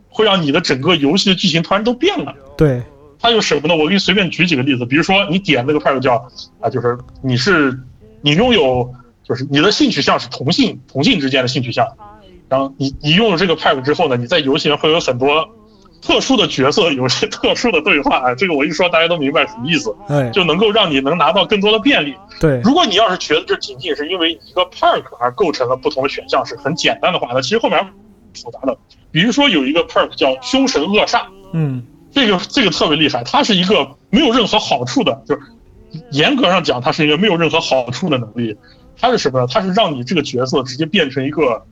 会让你的整个游戏的剧情突然都变了。对，它有什么呢？我给你随便举几个例子，比如说你点那个 perk 叫啊，就是你是你拥有就是你的性取向是同性同性之间的性取向，然后你你用了这个 perk 之后呢，你在游戏里面会有很多特殊的角色，有些特殊的对话啊，这个我一说大家都明白什么意思，哎，就能够让你能拿到更多的便利。对，如果你要是觉得这仅仅是因为一个 perk 而构成了不同的选项是很简单的话，那其实后面复杂的。比如说有一个 perk 叫凶神恶煞，嗯这个这个特别厉害，它是一个没有任何好处的，就是严格上讲，它是一个没有任何好处的能力。它是什么呢？它是让你这个角色直接变成一个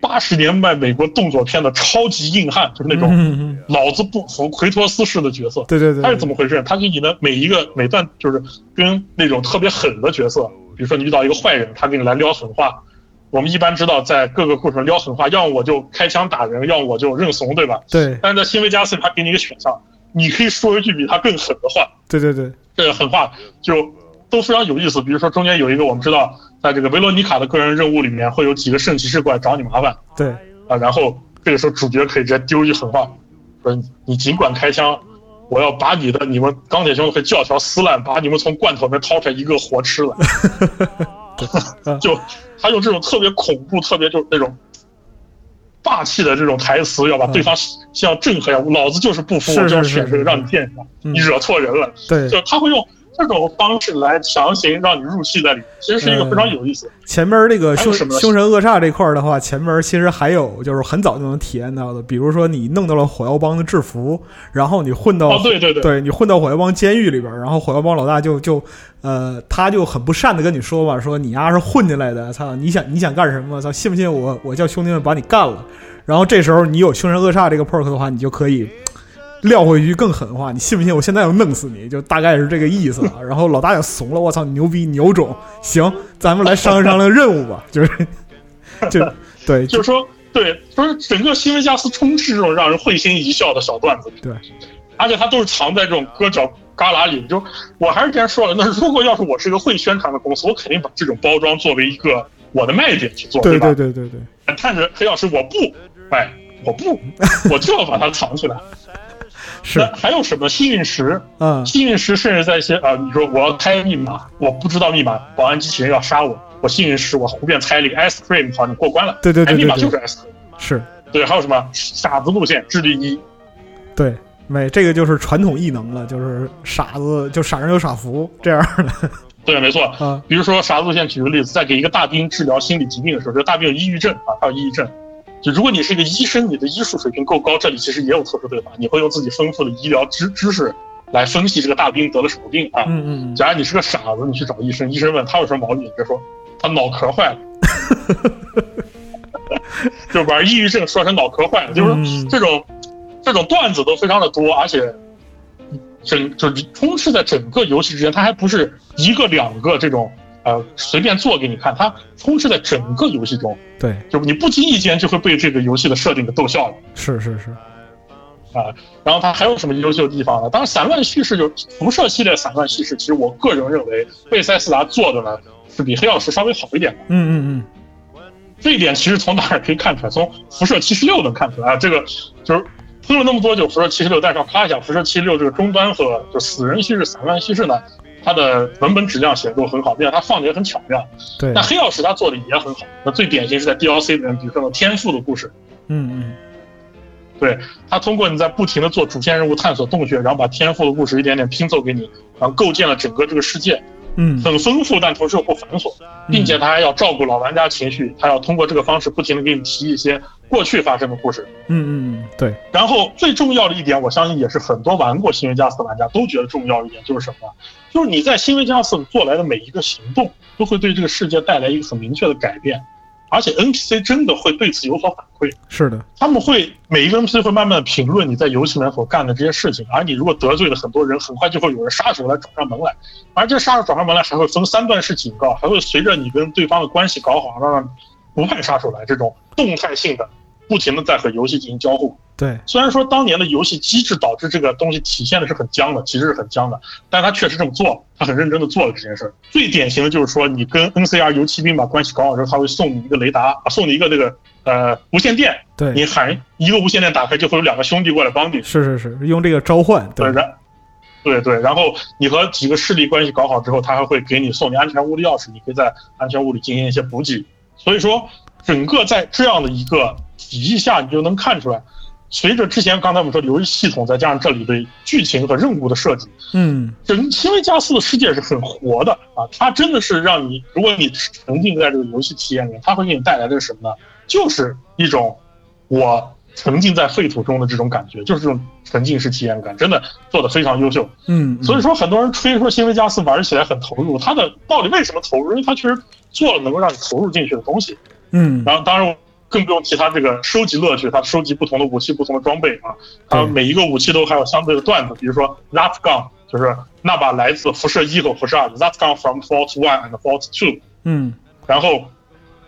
八十年代美国动作片的超级硬汉，就是那种老子不服奎托斯式的角色。对对对，它是怎么回事？他给你的每一个每段就是跟那种特别狠的角色，比如说你遇到一个坏人，他给你来撩狠话，我们一般知道在各个故事撩狠话，要么我就开枪打人，要么我就认怂，对吧？对但是在新维加斯，他给你一个选项，你可以说一句比他更狠的话，对对对，这个狠话就都非常有意思。比如说中间有一个我们知道，在这个维罗妮卡的个人任务里面，会有几个圣骑士过来找你麻烦对，啊，然后这个时候主角可以直接丢一句狠话，说你尽管开枪。我要把你的你们钢铁兄弟会教条撕烂，把你们从罐头里面掏出来一个活吃了。就他用这种特别恐怖、特别就是那种霸气的这种台词，要把对方像震撼一样。老子就是不服，我就是是是让你见一下，嗯你惹错人了。对就他会用这种方式来强行让你入戏在里面，其实是一个非常有意思。前面那个凶凶神恶煞这块儿的话，前面其实还有就是很早就能体验到的，比如说你弄到了火药帮的制服，然后你混到、哦，对对对，对你混到火药帮监狱里边儿，然后火药帮老大就就呃，他就很不善的跟你说吧，说你丫是混进来的，操，你想你想干什么？操，信不信我我叫兄弟们把你干了？然后这时候你有凶神恶煞这个 perk 的话，你就可以撂回一句更狠的话，你信不信我现在要弄死你？就大概是这个意思啊。然后老大也怂了，我操，牛逼牛种，行，咱们来商量商量任务吧，就是 就对，就是说，对，就是整个新维加斯充斥这种让人会心一笑的小段子，对，而且它都是藏在这种割角旮旯里。就我还是之前说了，那如果要是我是一个会宣传的公司，我肯定把这种包装作为一个我的卖点去做，对吧？对对对对，但是黑曜石我不，哎，我不，我就要把它藏起来。是还有什么幸运石？嗯幸运石甚至在一些啊、你说我要开密码，我不知道密码，保安机器人要杀我，我幸运石我胡便猜了一个 ice cream，好，你过关了。对对对哎，密码对对就是 ice cream。是。对，还有什么傻子路线智力一，对，没这个就是传统异能了，就是傻子就傻人有傻福这样的 对，没错。啊。比如说傻子路线，举个例子，在给一个大兵治疗心理疾病的时候，这个大兵有抑郁症啊，他有抑郁症。就如果你是一个医生，你的医术水平够高，这里其实也有特殊对话，你会用自己丰富的医疗知知识来分析这个大兵得了什么病啊。嗯嗯嗯，假如你是个傻子，你去找医生，医生问他有什么毛病，你就说他脑壳坏了，就把抑郁症说成脑壳坏了，就是嗯这种这种段子都非常的多，而且整就是充斥在整个游戏之间，它还不是一个两个这种呃随便做给你看，它充斥在整个游戏中，对，就是你不经意间就会被这个游戏的设定给逗笑了。是是是，啊，然后它还有什么优秀的地方呢？当然，散乱叙事就辐射系列散乱叙事，其实我个人认为贝塞斯达做的呢是比黑曜石稍微好一点的。嗯嗯这一点其实从哪儿可以看出来？从辐射七十六能看出来啊。这个就是喷了那么多酒，辐射七十六，但是要夸一下，辐射七十六这个终端和就死人叙事、散乱叙事呢，它的文本质量写的都很好，并且它放的也很巧妙。嗯，对。那，黑曜石它做的也很好，那最典型是在 DLC 里面，比如说那天赋的故事，嗯嗯。对他通过你在不停的做主线任务探索洞穴，然后把天赋的故事一点点拼凑给你，然后构建了整个这个世界，嗯。很丰富，但同时又不繁琐，并且他还要照顾老玩家情绪，他要通过这个方式不停的给你提一些过去发生的故事。嗯嗯嗯，对，然后最重要的一点，我相信也是很多玩过新维加斯的玩家都觉得重要一点，就是什么？就是你在新维加斯做来的每一个行动，都会对这个世界带来一个很明确的改变，而且 NPC 真的会对此有所反馈。是的，他们会每一个 NPC 会慢慢的评论你在游戏里面所干的这些事情，而你如果得罪了很多人，很快就会有人杀手来找上门来，而这杀手找上门来还会分三段式警告，还会随着你跟对方的关系搞好，慢慢不派杀手来，这种动态性的，不停的在和游戏进行交互。对，虽然说当年的游戏机制导致这个东西体现的是很僵的，其实是很僵的，但他确实这么做，他很认真的做了这件事儿。最典型的就是说，你跟 NCR 游骑兵把关系搞好之后，他会送你一个雷达，啊送你一个那个呃无线电，对你对，喊一个无线电打开，就会有两个兄弟过来帮你。是是是，用这个召唤，对，对，然对对，然后你和几个势力关系搞好之后，他还会给你送你安全屋的钥匙，你可以在安全屋里进行一些补给。所以说，整个在这样的一个体系下，你就能看出来，随着之前刚才我们说的游戏系统，再加上这里的剧情和任务的设计，嗯整新维加斯的世界是很活的啊，它真的是让你，如果你沉浸在这个游戏体验里面，它会给你带来的是什么呢？就是一种我沉浸在废土中的这种感觉，就是这种沉浸式体验感，真的做的非常优秀。嗯，所以说，很多人吹说新维加斯玩起来很投入，它的到底为什么投入？因为它确实做了能够让你投入进去的东西。嗯然后，当然更不用提他这个收集乐趣，他收集不同的武器、不同的装备啊，他每一个武器都还有相对的段子，比如说 That gun 就是那把来自辐射一和辐射二，That gun from Fault One and Fault Two，嗯。然后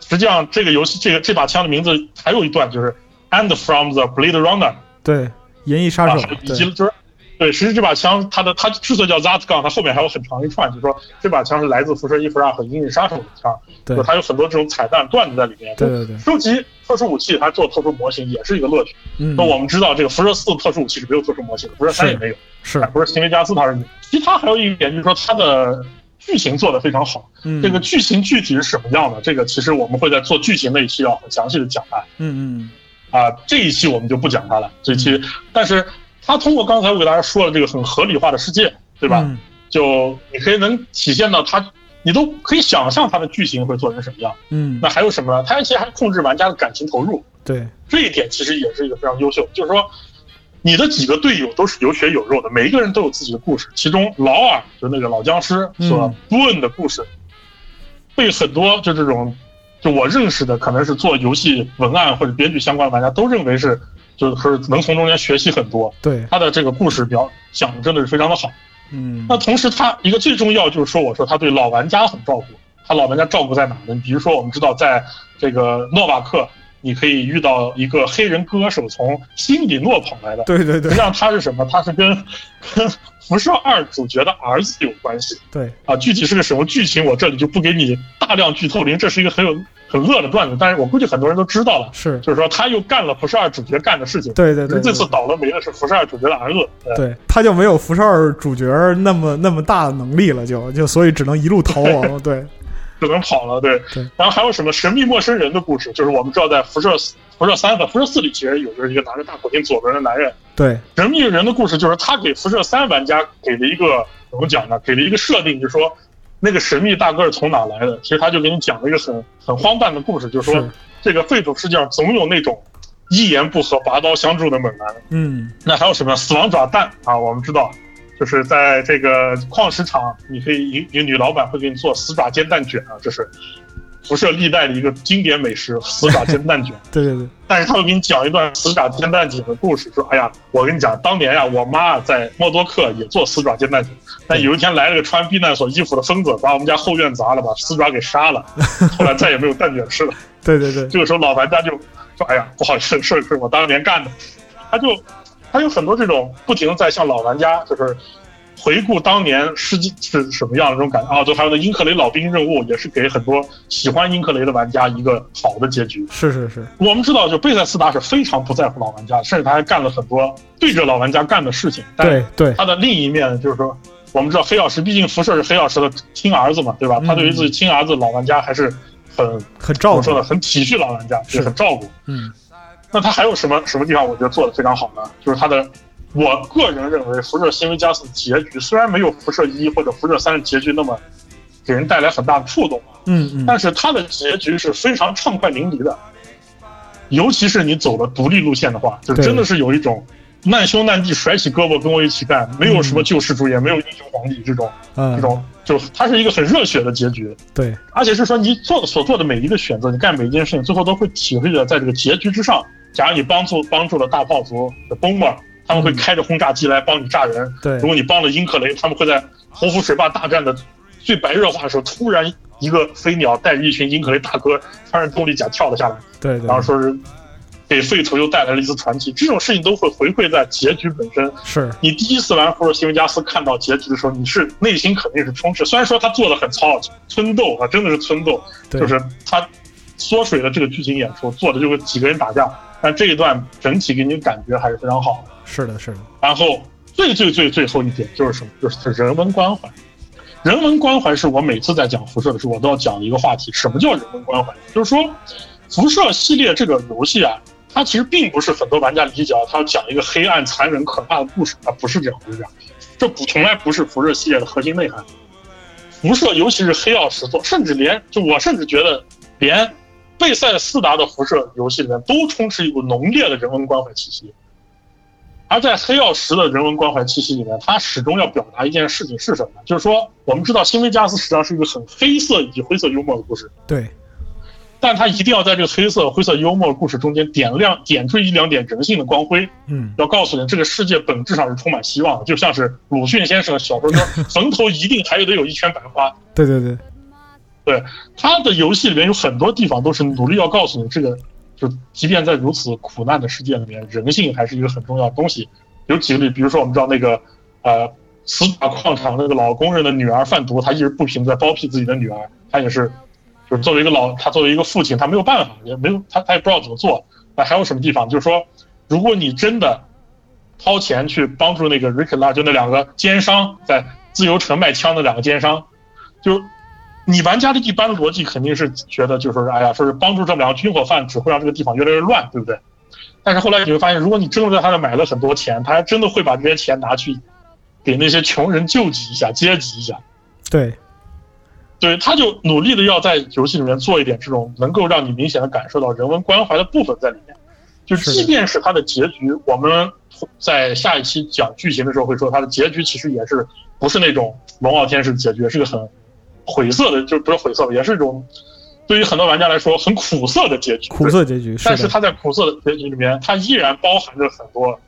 实际上这个游戏这个这把枪的名字还有一段就是 “and from the Blade Runner”，对，银翼杀手啊，，以及对，就是对，其实这把枪它的它之所以叫 That Gun，它后面还有很长一串，就是说这把枪是来自辐射一、辐射二和银翼杀手的枪，对就它有很多这种彩蛋段子在里面。对对对收集特殊武器，它做特殊模型也是一个乐趣。嗯那，我们知道这个辐射四特殊武器是没有特殊模型的，辐射三也没有，是哎，不是新维加斯它是有。其他还有一点就是说它的剧情做得非常好。嗯这个剧情具体是什么样的？这个其实我们会在做剧情那一期要很详细的讲它。嗯嗯啊，这一期我们就不讲它了。这一期，但是它通过刚才我给大家说的这个很合理化的世界，对吧？嗯就你可以能体现到他，你都可以想象他的剧情会做成什么样。嗯那还有什么呢？它其实还控制玩家的感情投入，对，这一点其实也是一个非常优秀。就是说，你的几个队友都是有血有肉的，每一个人都有自己的故事。其中劳尔就那个老僵尸所嗯布恩的故事，被很多就这种就我认识的可能是做游戏文案或者编剧相关的玩家都认为是就是能从中间学习很多。对，他的这个故事表讲的真的是非常的好。嗯那同时，他一个最重要就是说，我说他对老玩家很照顾。他老玩家照顾在哪呢？比如说，我们知道，在这个诺瓦克，你可以遇到一个黑人歌手从新里诺跑来的。对对对实际上他是什么？他是跟 跟辐射二主角的儿子有关系对，啊。具体是个什么剧情，我这里就不给你大量剧透，因为这是一个很有很恶的段子。但是我估计很多人都知道了，是，就是说他又干了辐射二主角干的事情。对对对，这次倒了霉的是辐射二主角的儿子。对对，他就没有辐射二主角那么那么大的能力了，就就所以只能一路逃亡。对，只能跑了，对。对然后还有什么神秘陌生人的故事？就是我们知道在辐射辐射三和辐射四里，其实有着一个拿着大口径左轮的男人。对，神秘人的故事就是他给辐射三玩家给了一个怎么讲呢？给了一个设定，就是说那个神秘大个儿从哪来的？其实他就给你讲了一个很很荒诞的故事，就是说是这个废土世界上总有那种一言不合拔刀相助的猛男。嗯那还有什么死亡爪蛋啊？我们知道，就是在这个矿石厂，你可以一一个女老板会给你做死爪煎蛋卷啊，这是辐射历代的一个经典美食——死爪煎蛋卷。对对对，但是他会给你讲一段死爪煎蛋卷的故事，说：“哎呀，我跟你讲，当年呀，我妈在默多克也做死爪煎蛋卷，但有一天来了个穿避难所衣服的疯子，把我们家后院砸了，把死爪给杀了，后来再也没有蛋卷吃了。”对对对，这个时候老玩家就说：“哎呀，不好意思，事儿是我当年干的。”他就他有很多这种不停地在向老玩家就是回顾当年世纪是什么样的这种感觉啊。就还有那英克雷老兵任务，也是给很多喜欢英克雷的玩家一个好的结局。是是是，我们知道，就贝塞斯达是非常不在乎老玩家，甚至他还干了很多对着老玩家干的事情。但对对他的另一面就是说，我们知道黑曜石，毕竟辐射是黑曜石的亲儿子嘛，对吧？他对于自己亲儿子老玩家还是很很照顾说，呢，很体恤老玩家，是也很照顾。嗯那他还有什么什么地方我觉得做的非常好呢？就是他的，我个人认为辐射新维加斯的结局虽然没有辐射一或者辐射三的结局那么给人带来很大的触动，嗯嗯，但是它的结局是非常畅快淋漓的。尤其是你走了独立路线的话，就真的是有一种难兄难弟甩起胳膊跟我一起干，没有什么救世主，也没有英雄皇帝这种这嗯种，就它是一个很热血的结局。对而且是说你做的所做的每一个选择，你干每一件事情，最后都会体会着在这个结局之上。假如你帮助帮助了大炮族的 bomber，他们会开着轰炸机来帮你炸人；对如果你帮了英克雷，他们会在洪湖水坝大战的最白热化的时候，突然一个飞鸟带着一群英克雷大哥穿着动力甲跳了下来，对对然后说是给废土又带来了一次传奇。这种事情都会回馈在结局本身。是，你第一次玩《福尔西维加斯》看到结局的时候，你是内心肯定是充斥。虽然说他做的很糙，村斗啊，真的是村斗，对就是他缩水的这个剧情演出做的就是几个人打架，但这一段整体给你感觉还是非常好的。是的是的，然后最最最最后一点就是什么？就是人文关怀。人文关怀是我每次在讲辐射的时候，我都要讲的一个话题。什么叫人文关怀？就是说，辐射系列这个游戏啊，它其实并不是很多玩家理解啊，它要讲一个黑暗、残忍、可怕的故事，它不是这样，不是这样。这不从来不是辐射系列的核心内涵。辐射，尤其是黑曜石做，甚至连就我甚至觉得，连贝塞斯达的辐射游戏里面都充斥一股浓烈的人文关怀气息。而在黑曜石的人文关怀气息里面，它始终要表达一件事情是什么？就是说，我们知道新维加斯实际上是一个很黑色以及灰色幽默的故事，对。但它一定要在这个黑色、灰色幽默的故事中间点亮、点缀一两点人性的光辉，嗯。要告诉你这个世界本质上是充满希望的，就像是鲁迅先生的小说中 “坟头一定还得有一圈白花。对对对”，对，他的游戏里面有很多地方都是努力要告诉你，这个就即便在如此苦难的世界里面，人性还是一个很重要的东西。有几个例，比如说我们知道那个呃，死打矿场那个老工人的女儿贩毒，他一直不停在包庇自己的女儿，他也是，就是作为一个老，他作为一个父亲，他没有办法，也没有他他也不知道怎么做。那还有什么地方？就是说，如果你真的掏钱去帮助那个 Rick 拉，就那两个奸商在自由城卖枪的两个奸商，就你玩家的一般逻辑肯定是觉得，就是说，哎呀，说是帮助这两个军火贩，只会让这个地方越来越乱，对不对？但是后来你会发现，如果你真的在他那买了很多钱，他还真的会把这些钱拿去给那些穷人救济一下、接济一下。对，对，他就努力的要在游戏里面做一点这种能够让你明显的感受到人文关怀的部分在里面。就即便是他的结局，我们在下一期讲剧情的时候会说，他的结局其实也是不是那种龙傲天式结局，是个很晦涩的，就不是晦涩，也是一种。对于很多玩家来说，很苦涩的结局，苦涩结局。但是它在苦涩的结局里面，它依然包含着很多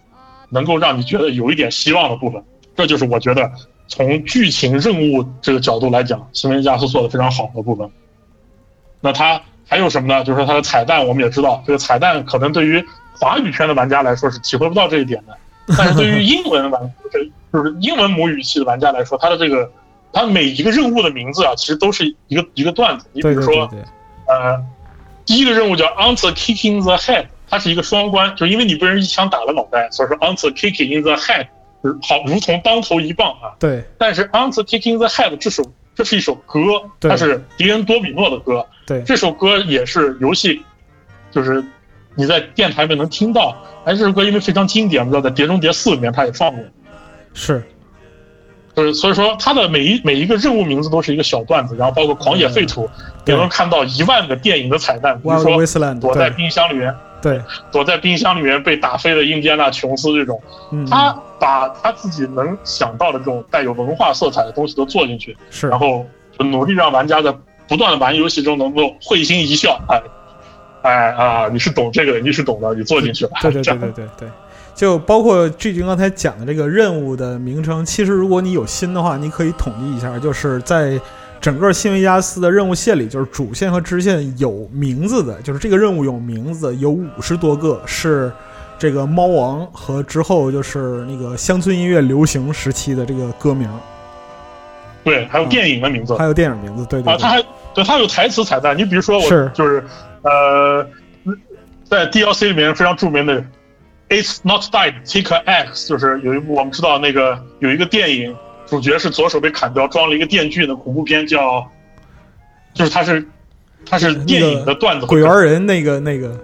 能够让你觉得有一点希望的部分。这就是我觉得从剧情任务这个角度来讲，《新闻加速》做的非常好的部分。那它还有什么呢？就是说它的彩蛋，我们也知道，这个彩蛋可能对于华语圈的玩家来说是体会不到这一点的。但是对于英文玩，就是英文母语系的玩家来说，它的这个。它每一个任务的名字啊，其实都是一个一个段子。你比如说，呃，第一个任务叫 Answer Kicking the Head，它是一个双关，就是因为你被人一枪打了脑袋，所以说 Answer Kicking the Head，好，如同当头一棒啊。对。但是 Answer Kicking the Head 这首这是一首歌，它是迪恩多比诺的歌。对。这首歌也是游戏，就是你在电台里面能听到。哎，这首歌因为非常经典，我们知道在《碟中谍四》里面它也放过。是。就是所以说，它的每一每一个任务名字都是一个小段子，然后包括狂野废土，也能看到一万个电影的彩蛋，比如说躲在冰箱里面，对，躲在冰箱里面被打飞的印第安纳琼斯这种，他把他自己能想到的这种带有文化色彩的东西都做进去，是，然后就努力让玩家在不断的玩游戏中能够会心一笑，哎，哎啊，你是懂这个，你是懂的，你做进去了，对对对对对对。就包括剧军刚才讲的这个任务的名称，其实如果你有心的话，你可以统计一下，就是在整个新维加斯的任务线里，就是主线和支线有名字的，就是这个任务有名字有五十多个，是这个猫王和之后就是那个乡村音乐流行时期的这个歌名。对，还有电影的名字，还有电影名字，对对。啊，他还对他有台词彩蛋，你比如说我就是呃，在 DLC 里面非常著名的。It's not died. Take X，就是有一部我们知道那个有一个电影，主角是左手被砍掉，装了一个电锯的恐怖片，叫，就是他是，他是电影的段子。鬼玩人那个那个，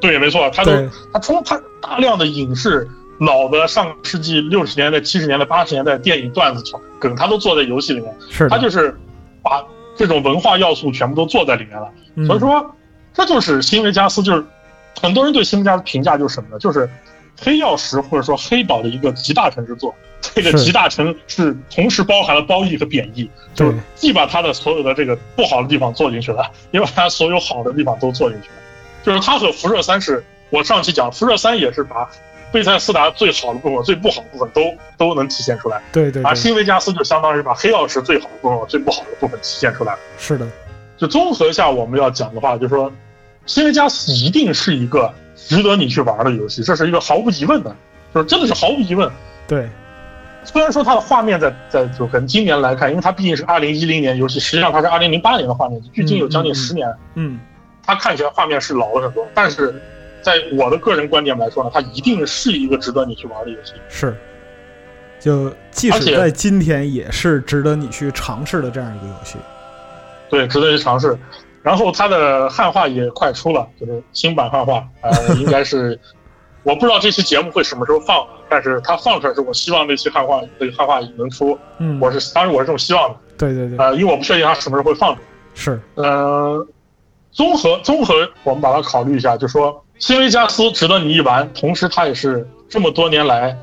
对，没错，他都他从他大量的影视老的上世纪六十年代、七十年代、八十年代电影段子梗，他都做在游戏里面。是，他就是把这种文化要素全部都做在里面了。所以说，这就是新维加斯，就是。很多人对新维加的评价就是什么呢？就是黑曜石或者说黑宝的一个集大成之作。这个集大成是同时包含了褒义和贬义，就是既把它的所有的这个不好的地方做进去了，也把它所有好的地方都做进去了。就是它和辐射三是我上期讲，辐射三也是把贝塞斯达最好的部分、最不好的部分都都能体现出来。对对。而新维加斯就相当于把黑曜石最好的部分、最不好的部分体现出来了。是的。就综合一下我们要讲的话，就是说。新维加斯一定是一个值得你去玩的游戏，这是一个毫无疑问的，就是真的是毫无疑问。对，虽然说它的画面在在就跟今年来看，因为它毕竟是二零一零年游戏，实际上它是二零零八年的画面，距今有将近十年。嗯，它看起来画面是老了很多，但是在我的个人观点来说呢，它一定是一个值得你去玩的游戏。是，就即使在今天也是值得你去尝试的这样一个游戏。对，值得去尝试。然后它的汉化也快出了，就是新版汉化，呃，应该是，我不知道这期节目会什么时候放，但是它放出来是我希望那期汉化，那个汉化能出，嗯，我是当然我是这么希望的，对对对，呃，因为我不确定它什么时候会放。出来，是，呃，综合综合我们把它考虑一下，就说新维加斯值得你一玩，同时它也是这么多年来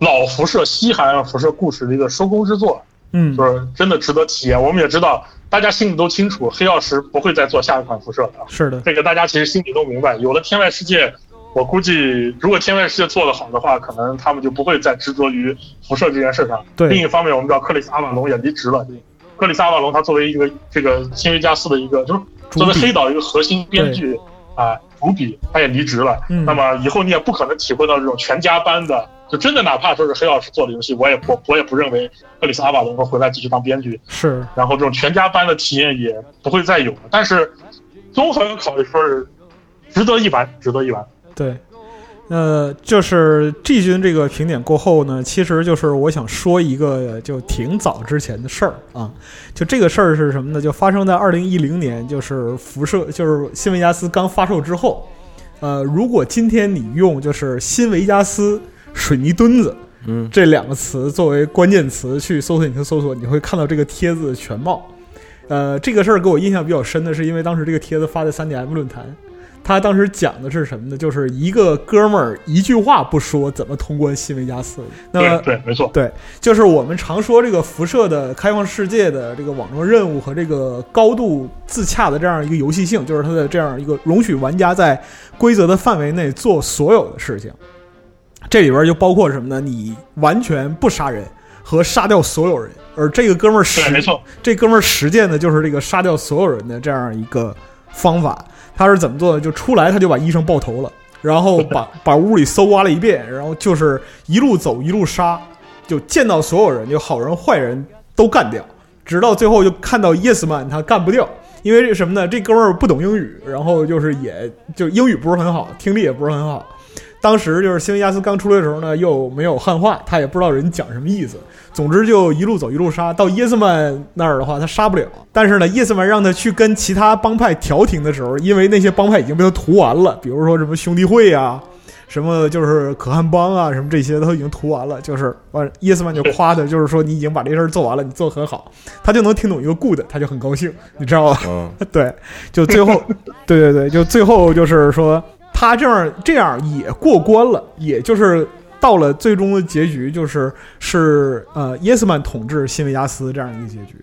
老辐射西海岸辐射故事的一个收工之作，嗯，就是真的值得体验。我们也知道。大家心里都清楚，黑曜石不会再做下一款辐射的。是的，这个大家其实心里都明白。有了天外世界，我估计如果天外世界做得好的话，可能他们就不会再执着于辐射这件事上。对。另一方面，我们知道克里斯阿瓦隆也离职了，克里斯阿瓦隆他作为一个这个新维加斯的一个就是作为黑岛一个核心编剧啊主笔，他也离职了。嗯那么以后你也不可能体会到这种全家班的，就真的哪怕说是黑老师做的游戏，我也不我也不认为克里斯阿瓦隆会回来继续当编剧。是然后这种全家班的体验也不会再有了。但是综合考虑说是值得一玩，值得一玩。对。呃，就是 G 君这个评点过后呢，其实就是我想说一个就挺早之前的事儿啊，就这个事儿是什么呢？就发生在二零一零年，就是辐射，就是新维加斯刚发售之后。呃，如果今天你用就是新维加斯水泥墩子嗯这两个词作为关键词去搜索引擎搜索，你会看到这个帖子的全貌。呃，这个事儿给我印象比较深的是，因为当时这个帖子发在三 D M 论坛，他当时讲的是什么呢？就是一个哥们儿一句话不说怎么通关新维加斯。那么对对，没错。对，就是我们常说这个辐射的开放世界的这个网络任务和这个高度自洽的这样一个游戏性，就是它的这样一个容许玩家在规则的范围内做所有的事情。这里边就包括什么呢？你完全不杀人和杀掉所有人，而这个哥们儿实，没错。这哥们儿实践的就是这个杀掉所有人的这样一个方法。他是怎么做的？就出来他就把医生爆头了，然后把 把屋里搜刮了一遍，然后就是一路走一路杀，就见到所有人，就好人坏人都干掉，直到最后就看到 Yes Man 他干不掉。因为这什么呢？这哥们儿不懂英语，然后就是也就英语不是很好，听力也不是很好。当时就是新维加斯刚出来的时候呢，又没有汉化，他也不知道人讲什么意思。总之就一路走一路杀，到耶斯曼那儿的话，他杀不了。但是呢，耶斯曼让他去跟其他帮派调停的时候，因为那些帮派已经被他屠完了，比如说什么兄弟会啊，什么就是可汗帮啊，什么这些都已经屠完了。就是完，耶斯曼就夸他，就是说你已经把这事儿做完了，你做得很好。他就能听懂一个 good，他就很高兴，你知道吧？嗯 对，就最后，对对对，就最后就是说，他这样这样也过关了，也就是到了最终的结局，就是是呃耶斯曼统治新维加斯这样一个结局。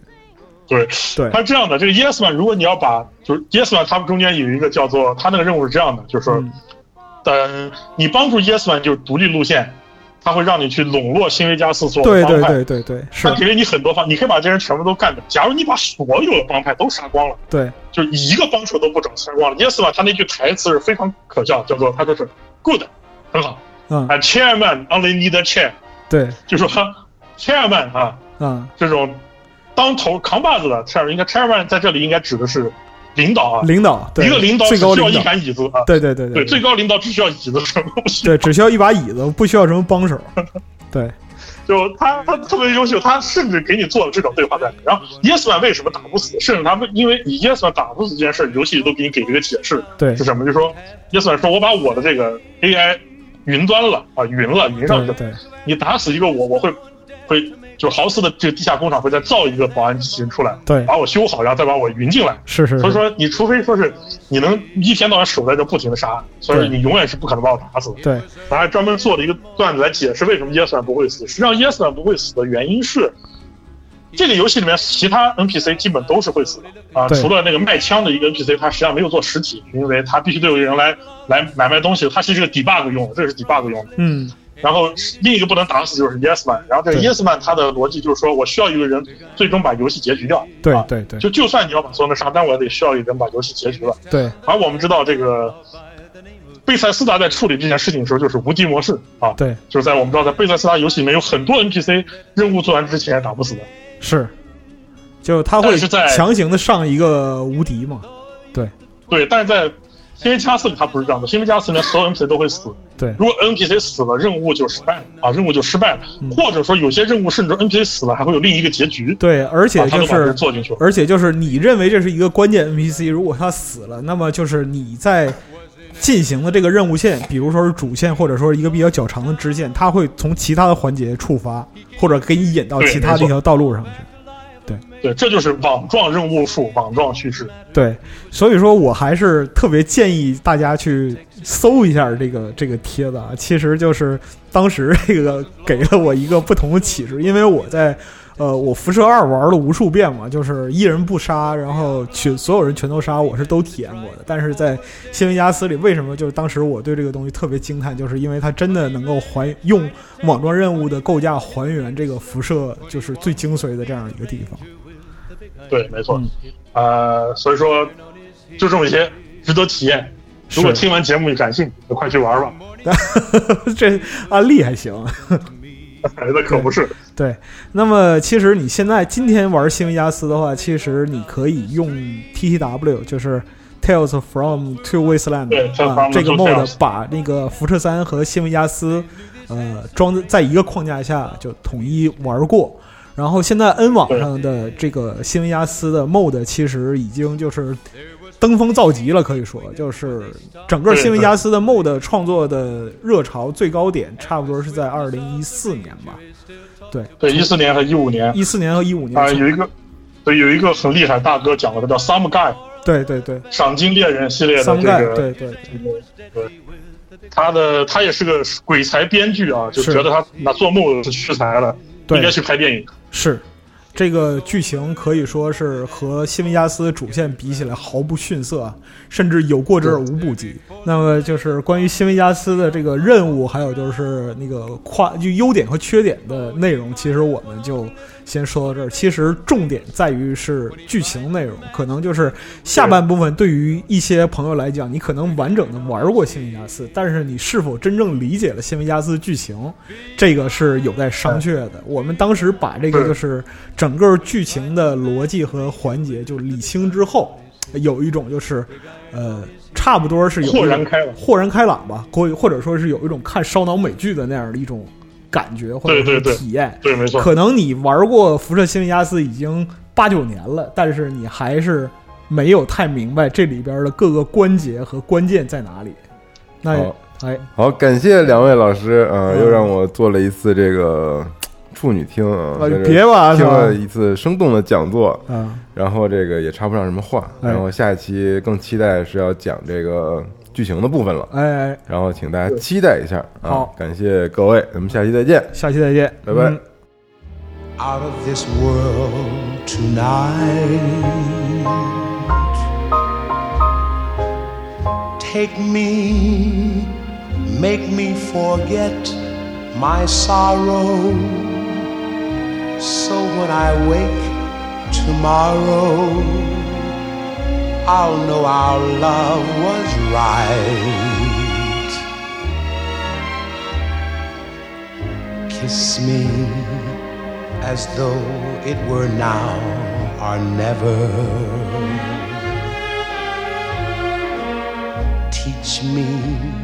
对，对他是这样的，这个耶斯曼如果你要把就是耶斯曼他们中间有一个叫做他那个任务是这样的，就是说，嗯等你帮助耶斯曼就是独立路线，他会让你去笼络新维加斯所有帮派，对对对，是。他，给了你很多方，你可以把这些人全部都干掉。假如你把所有的帮派都杀光了，对。就一个帮手都不整杀光了，Yes Man 他那句台词是非常可笑，叫做他就是 Good，很好。嗯。啊，Chairman only need a chair，对。就说 Chairman 啊，嗯。这种当头扛把子的 chairman，应该 chairman 在这里应该指的是领导啊，领导对一个领导只需要一高领导，把椅子啊，对对对对，最高领导只需要椅子，什么不需要对，只需要一把椅子，不需要什么帮手。对就他他特别优秀，他甚至给你做了这种对话在里。然后 Yes Man 为什么打不死？甚至他们因为你 Yes Man 打不死这件事，游戏里都给你给了一个解释，对是什么？就说 Yes Man 说我把我的这个 AI 云端了啊，云了，云上去对你打死一个我，我会会就是豪斯的这个地下工厂会再造一个保安机器人出来，对，把我修好，然后再把我云进来。是是是，所以说，你除非说是你能一天到晚守在这不停的杀，所以对你永远是不可能把我打死的。对他还专门做了一个段子来解释为什么耶斯曼不会死。实际上，耶斯曼不会死的原因是，这个游戏里面其他 NPC 基本都是会死的啊，除了那个卖枪的一个 NPC，他实际上没有做实体，因为他必须得有人来来买卖东西，他其实是个 debug 用的，这个是 debug 用的。嗯然后另一个不能打死就是 Yes Man，然后这个 Yes Man 他的逻辑就是说我需要一个人最终把游戏结局掉，啊对对对就就算你要把所有人杀，但我也得需要一个人把游戏结局了。对而我们知道这个贝塞斯达在处理这件事情的时候就是无敌模式啊，对就是在我们知道在贝塞斯达游戏里面有很多 NPC 任务做完之前打不死的，是，就他会是在强行的上一个无敌嘛。对对，但是在新维加斯里他不是这样的，新维加斯里面所有 NPC 都会死，对。如果 NPC 死了，任务就失败了啊，任务就失败了，嗯。或者说有些任务甚至 NPC 死了还会有另一个结局，对，而且就是做进去了。而且就是你认为这是一个关键 NPC，如果他死了，那么就是你在进行的这个任务线，比如说是主线，或者说一个比较较长的支线，它会从其他的环节触发，或者给你引到其他的一条道路上去。对，这就是网状任务数、网状叙事。对，所以说我还是特别建议大家去搜一下这个这个帖子啊。其实就是当时这个给了我一个不同的启示，因为我在呃我辐射二玩了无数遍嘛，就是一人不杀，然后全所有人全都杀，我是都体验过的。但是在新维加斯里，为什么就是当时我对这个东西特别惊叹，就是因为它真的能够还用网状任务的构架还原这个辐射就是最精髓的这样一个地方。对，没错嗯，呃，所以说就这么一些值得体验。如果听完节目你感兴趣，就快去玩吧。这案例还行。那可不是，对，那么其实你现在今天玩新维加斯的话，其实你可以用 TTW，就是 Tales from Two，Tales 啊这个 mod Tales 把那个辐射三和新维加斯呃装在一个框架下就统一玩过。然后现在 N 网上的这个新维加斯的 mod 其实已经就是登峰造极了，可以说就是整个新维加斯的 mod 创作的热潮最高点，差不多是在二零一四年吧。对，对，一四年和一五年。一四年和一五年啊，有一个对有一个很厉害大哥讲的，他叫 Some Guy 对对对，赏金猎人系列的这个。对对。对他的他也是个鬼才编剧啊，就觉得他拿做梦是屈才了，对。应该去拍电影。是。这个剧情可以说是和新维加斯主线比起来毫不逊色，甚至有过之而无不及。那么就是关于新维加斯的这个任务，还有就是那个夸就优点和缺点的内容，其实我们就先说到这儿。其实重点在于是剧情内容，可能就是下半部分对于一些朋友来讲，你可能完整的玩过新维加斯，但是你是否真正理解了新维加斯剧情，这个是有待商榷的。我们当时把这个就是整个剧情的逻辑和环节就理清之后，有一种就是呃，差不多是有豁然开朗。豁然开朗吧，或或者说是有一种看烧脑美剧的那样的一种感觉或者是对对。对体验。对，没错，可能你玩过《辐射新维加斯》已经八九年了，但是你还是没有太明白这里边的各个关节和关键在哪里。那哎，好，感谢两位老师，呃，嗯又让我做了一次这个处女听啊，呃在这别吧，是听了？一次生动的讲座，啊，然后这个也插不上什么话，哎然后下一期更期待是要讲这个剧情的部分了，哎哎，然后请大家期待一下啊好！感谢各位，咱们下期再见。下期再见，拜拜嗯 out of this world tonight. Take me, make me forget my sorrow. So when I wake tomorrow, I'll know our love was right. Kiss me as though it were now or never. Teach me